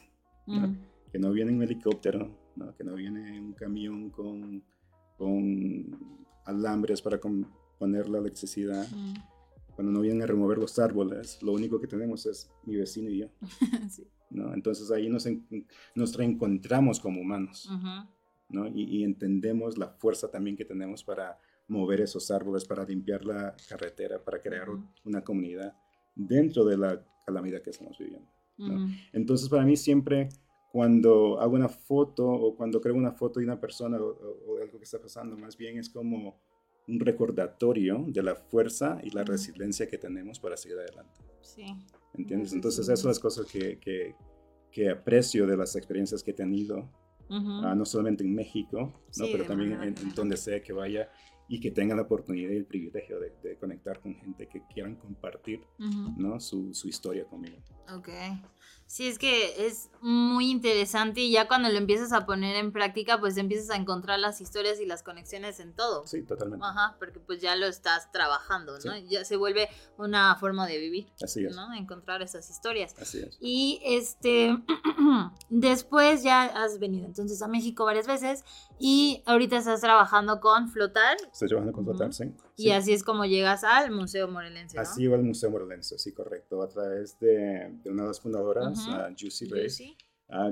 que no viene un helicóptero, ¿no? que no viene un camión con, con alambres para poner la electricidad, cuando no vienen a remover los árboles, lo único que tenemos es mi vecino y yo. sí. ¿no? Entonces ahí nos, nos reencontramos como humanos, ¿no? Y, entendemos la fuerza también que tenemos para mover esos árboles, para limpiar la carretera, para crear una comunidad dentro de la calamidad que estamos viviendo. Entonces para mí siempre cuando hago una foto o cuando creo una foto de una persona o, de algo que está pasando, más bien es como un recordatorio de la fuerza y la resiliencia que tenemos para seguir adelante. Sí. ¿Entiendes? Entonces, esas son las cosas que, que, que, aprecio de las experiencias que he tenido, ah, no solamente en México, ¿no? pero también en, en, donde sea que vaya y que tengan la oportunidad y el privilegio de, conectar con gente que quieran compartir ¿no? su, su historia conmigo. Ok. Sí, es que es muy interesante y ya cuando lo empiezas a poner en práctica, pues empiezas a encontrar las historias y las conexiones en todo. Sí, totalmente. Ajá, porque pues ya lo estás trabajando, ¿no? Ya se vuelve una forma de vivir. Así es. ¿no? Encontrar esas historias. Así es. Y este, después ya has venido entonces a México varias veces y ahorita estás trabajando con Flotar. Estoy trabajando con Flotar, sí. Y así es como llegas al Museo Morelense. ¿no? Así va al Museo Morelense, sí, correcto, a través de, de una de las fundadoras, Juicy Ray,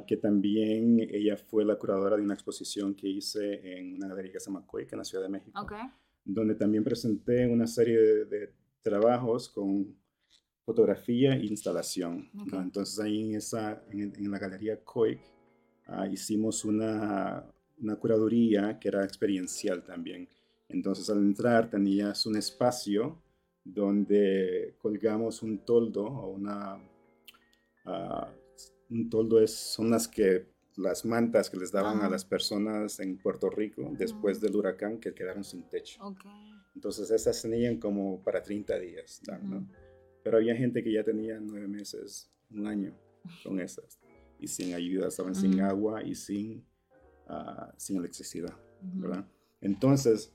que también ella fue la curadora de una exposición que hice en una galería que se llama Cueca, en la Ciudad de México, okay. donde también presenté una serie de, trabajos con fotografía e instalación. Entonces ahí en, esa, en, la galería Coic ah, hicimos una, una curaduría que era experiencial también entonces al entrar tenías un espacio donde colgamos un toldo o una... Ah, un toldo es, son las que las mantas que les daban a las personas en Puerto Rico después del huracán que quedaron sin techo. Entonces esas tenían como para 30 días, ¿no? Pero había gente que ya tenía nueve meses, un año con esas y sin ayuda, estaban sin agua y sin, uh, sin electricidad, ¿verdad? Entonces,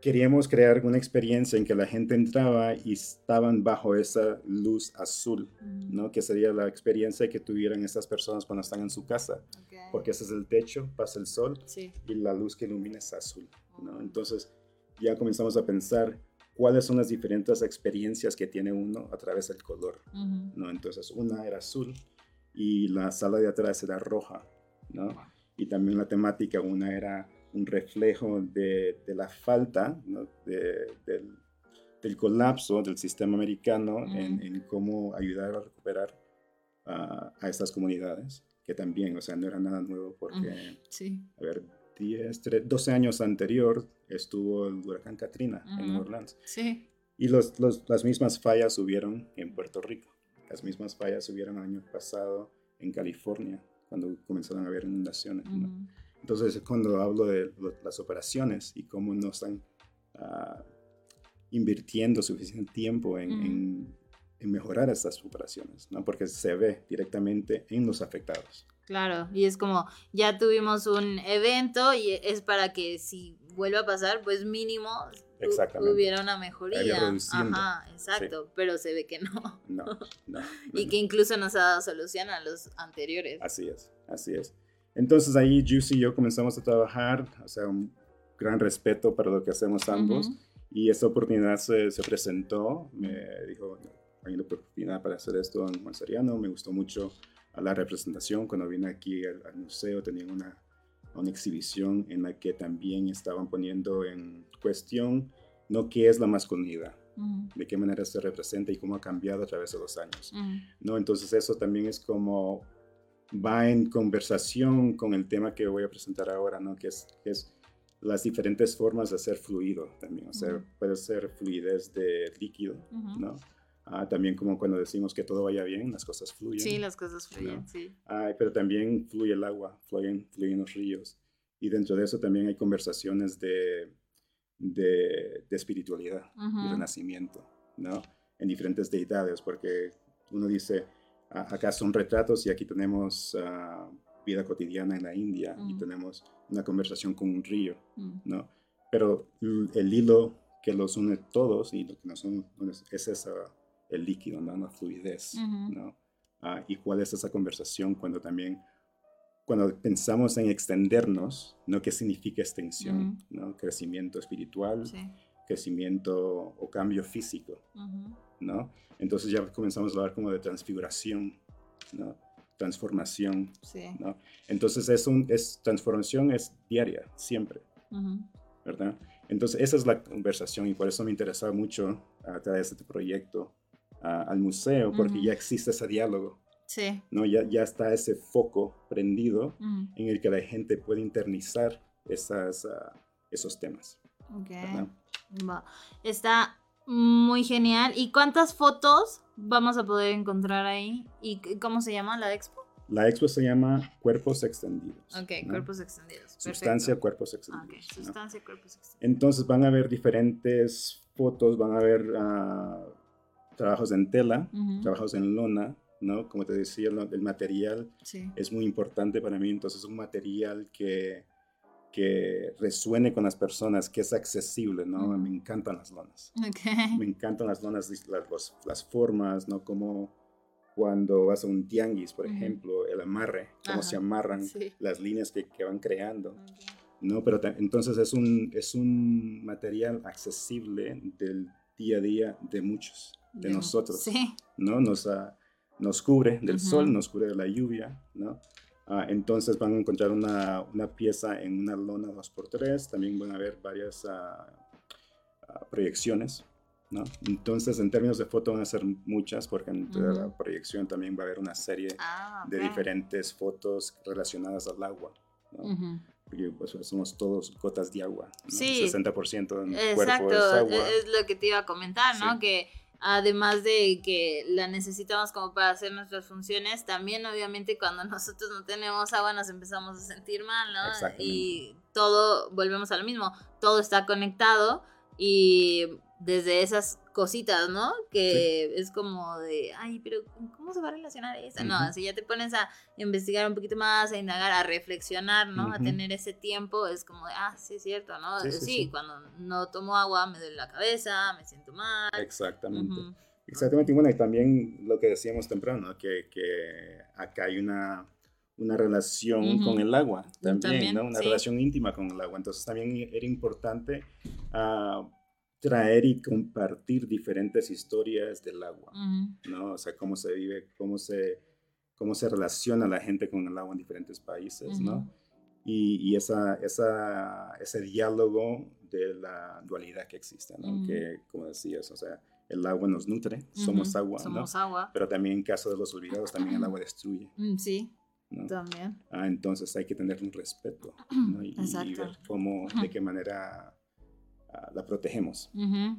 queríamos crear una experiencia en que la gente entraba y estaban bajo esa luz azul, ¿no? Que sería la experiencia que tuvieran estas personas cuando están en su casa, porque ese es el techo, pasa el sol y la luz que ilumina es azul, ¿no? Entonces ya comenzamos a pensar cuáles son las diferentes experiencias que tiene uno a través del color, ¿no? Entonces una era azul y la sala de atrás era roja, ¿no? Y también la temática, una era un reflejo de, la falta del, colapso del sistema americano en, cómo ayudar a recuperar a estas comunidades, que también, o sea, no era nada nuevo porque, a ver, 10, 12 años anterior estuvo el huracán Katrina en Orlando. Sí. Y los, las mismas fallas hubieron en Puerto Rico. Las mismas fallas hubieron el año pasado en California, cuando comenzaron a haber inundaciones. Entonces, cuando hablo de las operaciones y cómo no están ah, invirtiendo suficiente tiempo en, mejorar estas operaciones, ¿no? porque se ve directamente en los afectados. Claro, y es como, ya tuvimos un evento y es para que si vuelva a pasar, pues mínimo hubiera una mejoría. Ajá, exacto, pero se ve que no. No, no. y que incluso nos ha dado solución a los anteriores. Así es, así es. Entonces ahí Juicy y yo comenzamos a trabajar, o sea, un gran respeto para lo que hacemos ambos. Y esta oportunidad se, se, presentó, me dijo, hay una oportunidad para hacer esto en Juan me gustó mucho la representación, cuando vine aquí al, museo tenían una, una exhibición en la que también estaban poniendo en cuestión no qué es la masculinidad, de qué manera se representa y cómo ha cambiado a través de los años. ¿no? Entonces eso también es como va en conversación con el tema que voy a presentar ahora, ¿no? que, es, es las diferentes formas de ser fluido también. O sea, puede ser fluidez de líquido, ¿no? Ah, también como cuando decimos que todo vaya bien, las cosas fluyen. Sí, las cosas fluyen, sí. Ah, pero también fluye el agua, fluyen, fluyen los ríos. Y dentro de eso también hay conversaciones de, de, espiritualidad y renacimiento, ¿no? En diferentes deidades, porque uno dice, acá son retratos y aquí tenemos vida cotidiana en la India y tenemos una conversación con un río, mm. ¿no? Pero el hilo que los une todos y lo que nos une es esa el líquido, ¿no? La fluidez, ¿no? Ah, y cuál es esa conversación cuando también, cuando pensamos en extendernos, ¿no? ¿Qué significa extensión? ¿no? Crecimiento espiritual, crecimiento o cambio físico, ¿no? Entonces ya comenzamos a hablar como de transfiguración, ¿no? Transformación, ¿no? Entonces es un, es, transformación es diaria, siempre, ¿verdad? Entonces esa es la conversación y por eso me interesaba mucho a través de este proyecto al museo porque ya existe ese diálogo. Sí. ¿no? Ya, ya está ese foco prendido en el que la gente puede internizar esas, ah, esos temas. Ok. Está muy genial. ¿Y cuántas fotos vamos a poder encontrar ahí? ¿Y cómo se llama la expo? La expo se llama Cuerpos Extendidos. Ok, Cuerpos Extendidos. Sustancia, Cuerpos Extendidos. Sustancia, Cuerpos Extendidos. Entonces van a ver diferentes fotos, van a ver uh, trabajos en tela, trabajos en lona, ¿no? Como te decía, el material es muy importante para mí, entonces es un material que, que resuene con las personas, que es accesible, ¿no? Me encantan las lonas. Me encantan las lonas, las, las formas, ¿no? Como cuando vas a un tianguis, por ejemplo, el amarre, cómo se amarran las líneas que, que van creando. ¿no? Pero entonces es un, es un material accesible del día a día de muchos de, nosotros, ¿no? Nos, ah, nos cubre del sol, nos cubre de la lluvia, ¿no? Ah, entonces van a encontrar una, una, pieza en una lona 2x3, también van a ver varias ah, proyecciones, ¿no? Entonces, en términos de foto van a ser muchas, porque entre la proyección también va a haber una serie de diferentes fotos relacionadas al agua, ¿no? porque pues, somos todos gotas de agua, ¿no? Sí. 60% del cuerpo es agua. Es lo que te iba a comentar, ¿no? Que además de que la necesitamos como para hacer nuestras funciones, también obviamente cuando nosotros no tenemos agua nos empezamos a sentir mal, ¿no? Y todo, volvemos a lo mismo, todo está conectado y desde esas cositas, ¿no? Que es como de, ay, pero ¿cómo se va a relacionar eso? No, si ya te pones a investigar un poquito más, a indagar, a reflexionar, ¿no? A tener ese tiempo, es como de, ah, sí, es cierto, ¿no? Sí, cuando no tomo agua me duele la cabeza, me siento mal. Exactamente. Exactamente, y bueno, y también lo que decíamos temprano, que, que acá hay una, una relación con el agua también, ¿no? Una relación íntima con el agua. Entonces también era importante uh, traer y compartir diferentes historias del agua, ¿no? O sea, cómo se vive, cómo se, cómo se relaciona la gente con el agua en diferentes países, ¿no? Y, y esa, esa, ese diálogo de la dualidad que existe, ¿no? Que, como decías, o sea, el agua nos nutre, somos agua, somos ¿no? agua. Pero también en caso de los olvidados, también el agua destruye. Mm, sí, también. Ah, entonces hay que tener un respeto, ¿no? Y, y ver cómo, de qué manera la protegemos.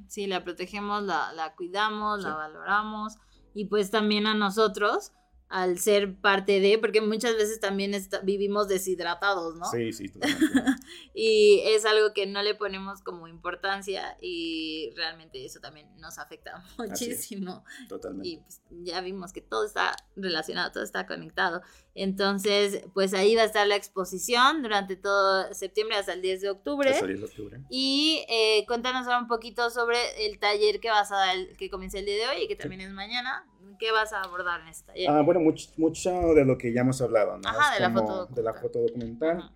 Sí, la protegemos, la, la cuidamos, la valoramos y pues también a nosotros al ser parte de, porque muchas veces también vivimos deshidratados, ¿no? Sí, sí, y es algo que no le ponemos como importancia y realmente eso también nos afecta muchísimo. Totalmente. Y pues, ya vimos que todo está relacionado, todo está conectado. Entonces, pues ahí va a estar la exposición durante todo septiembre hasta el 10 de octubre. Hasta el 10 de octubre. Y eh, cuéntanos ahora un poquito sobre el taller que vas a dar, que comienza el día de hoy y que también es mañana. ¿Qué vas a abordar en esta? Ah, bueno, mucho, mucho de lo que ya hemos hablado, ¿no? Ajá, de, la foto de la foto documental.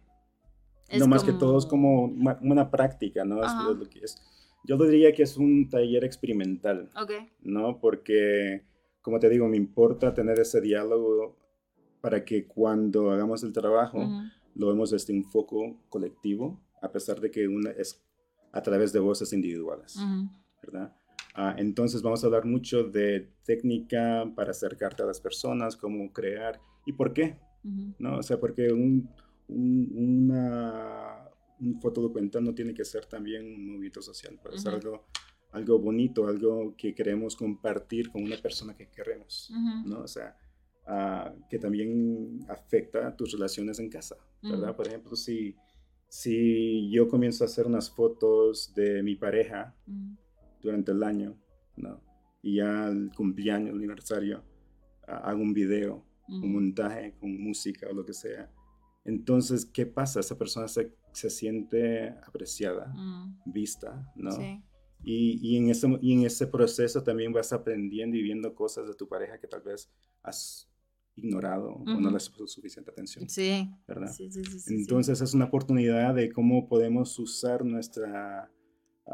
No más que todo es como una, práctica, ¿no? Es lo que es. Yo lo diría que es un taller experimental, Ok. ¿no? Porque, como te digo, me importa tener ese diálogo para que cuando hagamos el trabajo lo vemos desde un foco colectivo, a pesar de que una es a través de voces individuales, ¿verdad? Ah, entonces vamos a hablar mucho de técnica para acercarte a las personas, cómo crear y por qué. ¿no? O sea, porque un, un, una, un fotodocumental no tiene que ser también un movimiento social, puede ser algo, algo bonito, algo que queremos compartir con una persona que queremos, ¿no? O sea, ah, que también afecta tus relaciones en casa, ¿verdad? Por ejemplo, si, si yo comienzo a hacer unas fotos de mi pareja, durante el año, ¿no? Y ya el cumpleaños, el aniversario, hago un video, un montaje con música o lo que sea. Entonces, ¿qué pasa? Esa persona se, se siente apreciada, vista, ¿no? Sí. Y, y, en ese, y en ese proceso también vas aprendiendo y viendo cosas de tu pareja que tal vez has ignorado o no le has puesto suficiente atención. Sí. ¿Verdad? Sí, sí, sí, Entonces es una oportunidad de cómo podemos usar nuestra,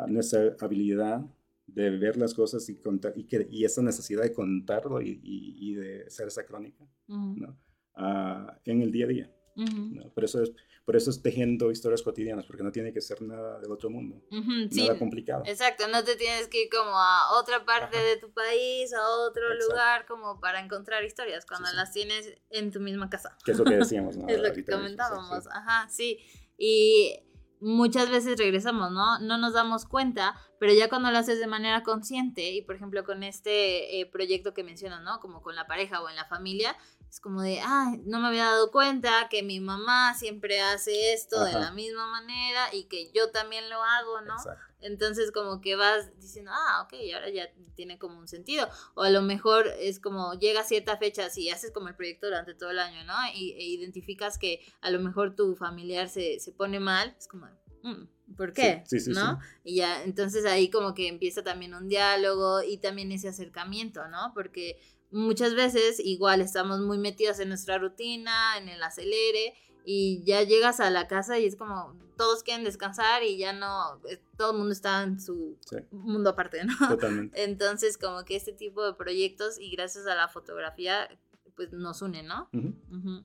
nuestra habilidad de ver las cosas y contar, y, que, y esa necesidad de contarlo y, y, de hacer esa crónica, ¿no? Ah, en el día a día. ¿No? Por, eso es, por eso es tejiendo historias cotidianas, porque no tiene que ser nada del otro mundo, nada complicado. Exacto, no te tienes que ir como a otra parte de tu país, a otro lugar, como para encontrar historias, cuando las tienes en tu misma casa. Que es lo que decíamos, ¿no? es lo que comentábamos, ajá, sí. Y muchas veces regresamos, ¿no? No nos damos cuenta, pero ya cuando lo haces de manera consciente y por ejemplo con este eh, proyecto que mencionas, ¿no? Como con la pareja o en la familia, es como de, ay, no me había dado cuenta que mi mamá siempre hace esto de la misma manera y que yo también lo hago, ¿no? Entonces como que vas diciendo, ah, ok, ahora ya tiene como un sentido. O a lo mejor es como llega a cierta fecha, si haces como el proyecto durante todo el año, ¿no? Y, e identificas que a lo mejor tu familiar se, se pone mal, es como, mm, ¿por qué? Sí, sí, ¿No? Y ya, entonces ahí como que empieza también un diálogo y también ese acercamiento, ¿no? Porque muchas veces igual estamos muy metidos en nuestra rutina, en el acelere y ya llegas a la casa y es como todos quieren descansar y ya no, eh, todo el mundo está en su mundo aparte, ¿no? Totalmente. Entonces como que este tipo de proyectos y gracias a la fotografía pues nos unen, ¿no?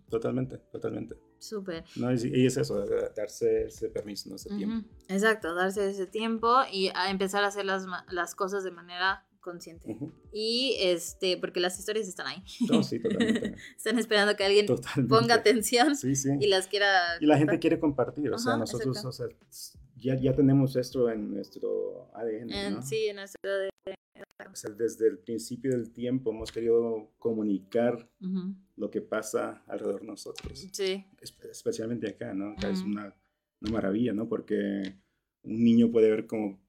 Totalmente, totalmente. Súper. No, y es eso, darse ese permiso, ese tiempo. Exacto, darse ese tiempo y a empezar a hacer las, las cosas de manera consciente. Y este, porque las historias están ahí. No, sí, totalmente. están esperando que alguien ponga atención y las quiera. Y la gente quiere compartir, o sea, nosotros, o sea, ya, ya tenemos esto en nuestro ADN. Sí, en nuestro ADN. O sea, desde el principio del tiempo hemos querido comunicar lo que pasa alrededor de nosotros. Sí. especialmente acá, ¿no? Acá es una, una maravilla, ¿no? Porque un niño puede ver como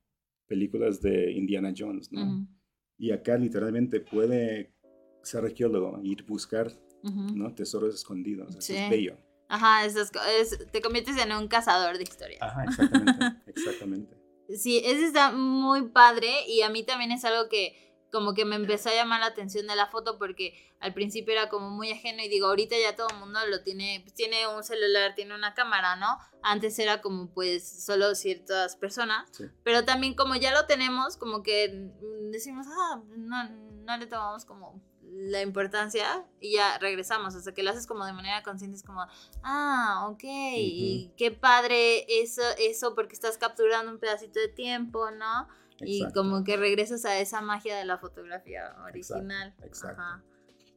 películas de Indiana Jones, ¿no? Y acá literalmente puede ser arqueólogo, ir buscar ¿no? tesoros escondidos. Es bello. Ajá, es, te conviertes en un cazador de historias. Ajá, exactamente. exactamente. Sí, eso está muy padre y a mí también es algo que como que me empezó a llamar la atención de la foto porque al principio era como muy ajeno y digo, ahorita ya todo el mundo lo tiene, pues, tiene un celular, tiene una cámara, ¿no? Antes era como pues solo ciertas personas, pero también como ya lo tenemos, como que decimos, ah, no, no le tomamos como la importancia y ya regresamos, hasta que lo haces como de manera consciente, es como, ah, ok, y qué padre eso, eso porque estás capturando un pedacito de tiempo, ¿no? Y como que regresas a esa magia de la fotografía original. Exacto.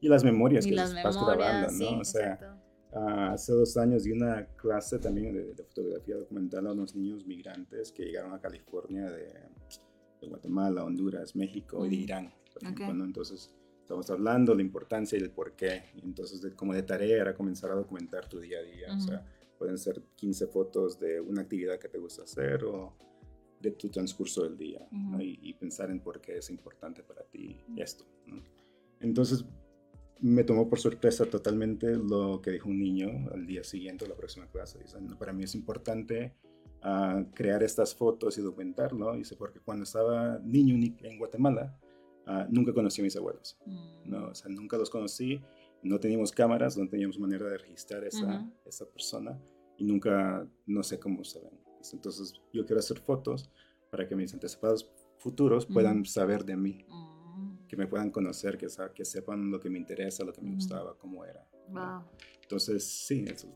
Y las memorias que las vas grabando, ¿no? o sea, ah, hace dos años di una clase también de, fotografía documental a unos niños migrantes que llegaron a California de, Guatemala, Honduras, México y de Irán, por ejemplo, Entonces, Estamos hablando de la importancia y el por qué. Entonces, de, como de tarea era comenzar a documentar tu día a día. O sea, pueden ser 15 fotos de una actividad que te gusta hacer o de tu transcurso del día y, pensar en por qué es importante para ti esto. Entonces, me tomó por sorpresa totalmente lo que dijo un niño al día siguiente la próxima clase. Dice, para mí es importante uh, crear estas fotos y documentarlo. Dice, porque cuando estaba niño en Guatemala, uh, nunca conocí a mis abuelos. Mm. ¿no? O sea, nunca los conocí. No teníamos cámaras, no teníamos manera de registrar esa, esa persona y nunca, no sé cómo se ven. Entonces, yo quiero hacer fotos para que mis antepasados futuros puedan saber de mí. Mm que me puedan conocer, que, que sepan lo que me interesa, lo que me gustaba, cómo era. Entonces, sí, eso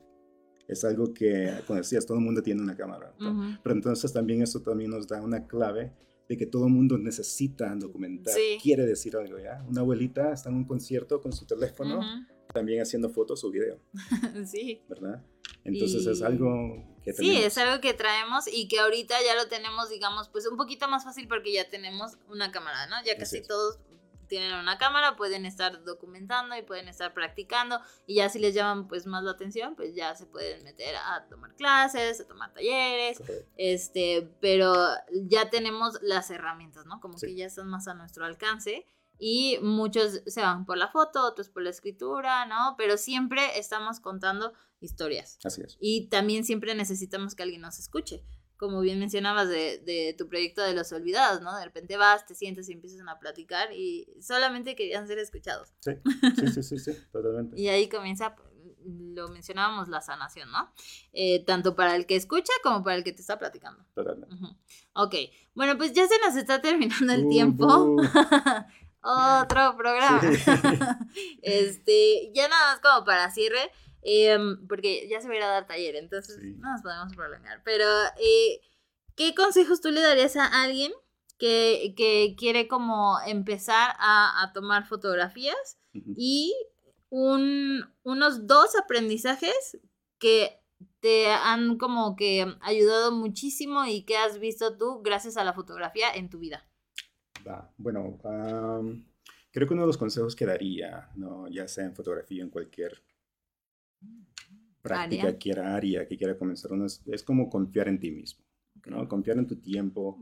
es algo que, como decías, todo el mundo tiene una cámara. Pero entonces también eso también nos da una clave de que todo el mundo necesita documentar, quiere decir algo, ¿ya? Una abuelita está en un concierto con su teléfono, también haciendo fotos o video. sí. ¿Verdad? Entonces es algo que. Sí, es algo que traemos y que ahorita ya lo tenemos, digamos, pues un poquito más fácil porque ya tenemos una cámara, ¿no? Ya casi todos tienen una cámara, pueden estar documentando y pueden estar practicando y ya si les llaman pues más la atención, pues ya se pueden meter a tomar clases, a tomar talleres, este, pero ya tenemos las herramientas, ¿no? Como que ya están más a nuestro alcance y muchos se van por la foto, otros por la escritura, ¿no? Pero siempre estamos contando historias. Así es. Y también siempre necesitamos que alguien nos escuche como bien mencionabas, de, de, tu proyecto de los olvidados, ¿no? De repente vas, te sientes y empiezan a platicar y solamente querían ser escuchados. Sí, sí, sí, sí, totalmente. y ahí comienza, lo mencionábamos, la sanación, ¿no? Eh, tanto para el que escucha como para el que te está platicando. Totalmente. Ok, bueno, pues ya se nos está terminando el tiempo. Otro programa. este, ya nada más como para cierre Em, porque ya se va a ir a dar taller, entonces no nos podemos prolongar. Pero, eh, ¿qué consejos tú le darías a alguien que, que quiere como empezar a, a tomar fotografías y un, unos dos aprendizajes que te han como que ayudado muchísimo y que has visto tú gracias a la fotografía en tu vida? Bueno, creo que uno de los consejos que daría, ¿no? ya sea en fotografía, en cualquier práctica, quiera área que quiera comenzar, es, como confiar en ti mismo, ¿no? Confiar en tu tiempo,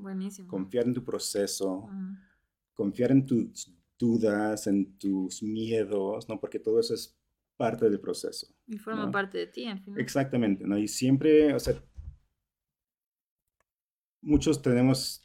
confiar en tu proceso, confiar en tus dudas, en tus miedos, ¿no? Porque todo eso es parte del proceso. Y forma parte de ti, al final. Exactamente, ¿no? Y siempre, o sea, muchos tenemos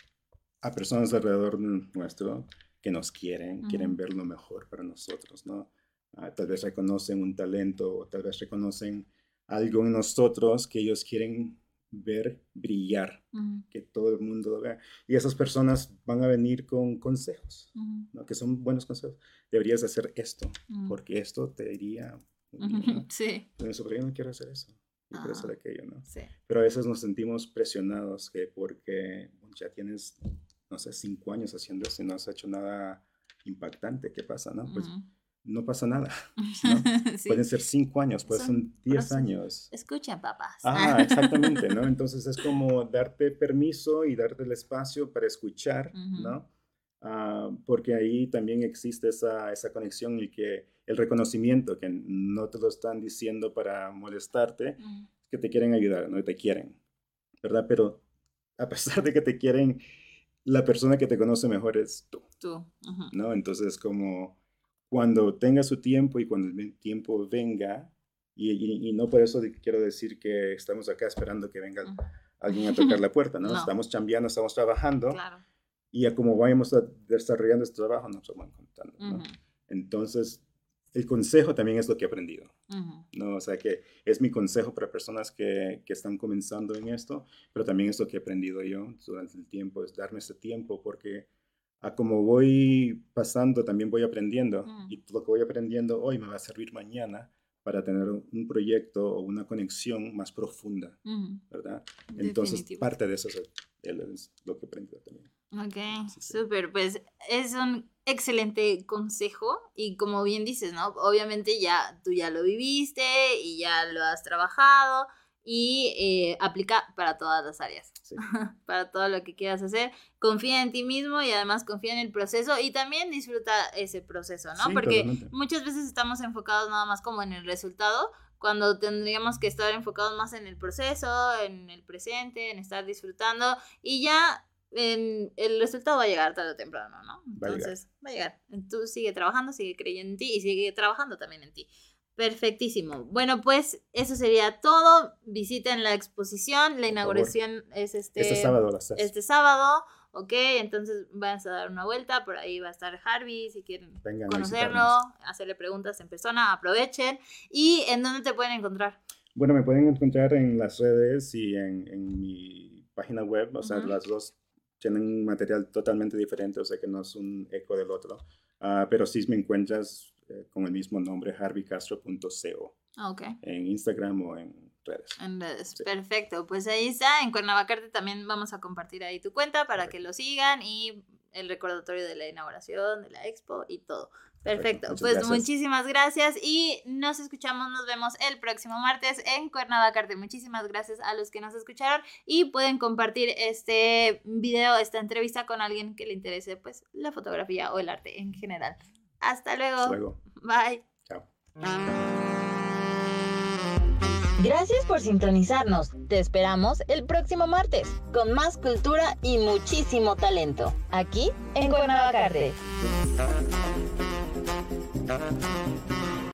a personas alrededor nuestro que nos quieren, quieren ver lo mejor para nosotros, ¿no? Ah, tal vez reconocen un talento o tal vez reconocen algo en nosotros que ellos quieren ver brillar, que todo el mundo lo vea. Y esas personas van a venir con consejos, ¿no? que son buenos consejos. Deberías hacer esto, porque esto te iría... sí. Pero yo no quiero hacer eso, yo quiero hacer aquello, ¿no? Sí. Pero a veces nos sentimos presionados que porque ya tienes, no sé, cinco años haciendo esto y no has hecho nada impactante, ¿qué pasa, no? Pues no pasa nada. Pueden ser cinco años, pueden ser diez años. Escuchen, papás. Ah, exactamente, ¿no? Entonces es como darte permiso y darte el espacio para escuchar, ¿no? Ah, porque ahí también existe esa, esa conexión y que el reconocimiento, que no te lo están diciendo para molestarte, que te quieren ayudar, no te quieren, ¿verdad? Pero a pesar de que te quieren, la persona que te conoce mejor es tú. Tú. ¿No? Entonces como cuando tenga su tiempo y cuando el tiempo venga, y, y, no por eso quiero decir que estamos acá esperando que venga alguien a tocar la puerta, ¿no? Estamos chambeando, estamos trabajando. Claro. Y a como vayamos desarrollando este trabajo, nos vamos contando, ¿no? Entonces, el consejo también es lo que he aprendido, ¿no? O sea, que es mi consejo para personas que, que, están comenzando en esto, pero también es lo que he aprendido yo durante el tiempo, es darme ese tiempo, porque a como voy pasando, también voy aprendiendo. Mm. Y lo que voy aprendiendo hoy me va a servir mañana para tener un proyecto o una conexión más profunda, ¿verdad? Entonces, parte de eso es, lo que aprendí también. Ok, súper. Pues es un excelente consejo y como bien dices, ¿no? Obviamente ya tú ya lo viviste y ya lo has trabajado y eh, aplica para todas las áreas, para todo lo que quieras hacer. Confía en ti mismo y además confía en el proceso y también disfruta ese proceso, ¿no? Porque muchas veces estamos enfocados nada más como en el resultado, cuando tendríamos que estar enfocados más en el proceso, en el presente, en estar disfrutando y ya el resultado va a llegar tarde o temprano, ¿no? Entonces, va a llegar. Tú sigue trabajando, sigue creyendo en ti y sigue trabajando también en ti. Perfectísimo. Bueno, pues eso sería todo. Visiten la exposición. La inauguración es este, este sábado. Este sábado. Ok, entonces van a dar una vuelta. Por ahí va a estar Harvey si quieren conocerlo, hacerle preguntas en persona. Aprovechen. ¿Y en dónde te pueden encontrar? Bueno, me pueden encontrar en las redes y en, en mi página web. O sea, las dos tienen un material totalmente diferente, o sea que no es un eco del otro. Uh, pero sí me encuentras eh, con el mismo nombre, harveycastro.co. Okay. En Instagram o en redes. En redes, perfecto. Pues ahí está, en Cuernavacarte también vamos a compartir ahí tu cuenta para que lo sigan y el recordatorio de la inauguración, de la expo y todo. Perfecto, pues muchísimas gracias y nos escuchamos, nos vemos el próximo martes en Cuernavacarte. Muchísimas gracias a los que nos escucharon y pueden compartir este video, esta entrevista con alguien que le interese pues la fotografía o el arte en general. Hasta luego. Hasta luego. Bye. Chao. Gracias por sintonizarnos. Te esperamos el próximo martes con más cultura y muchísimo talento. Aquí en Cuernavacarte. Thank you.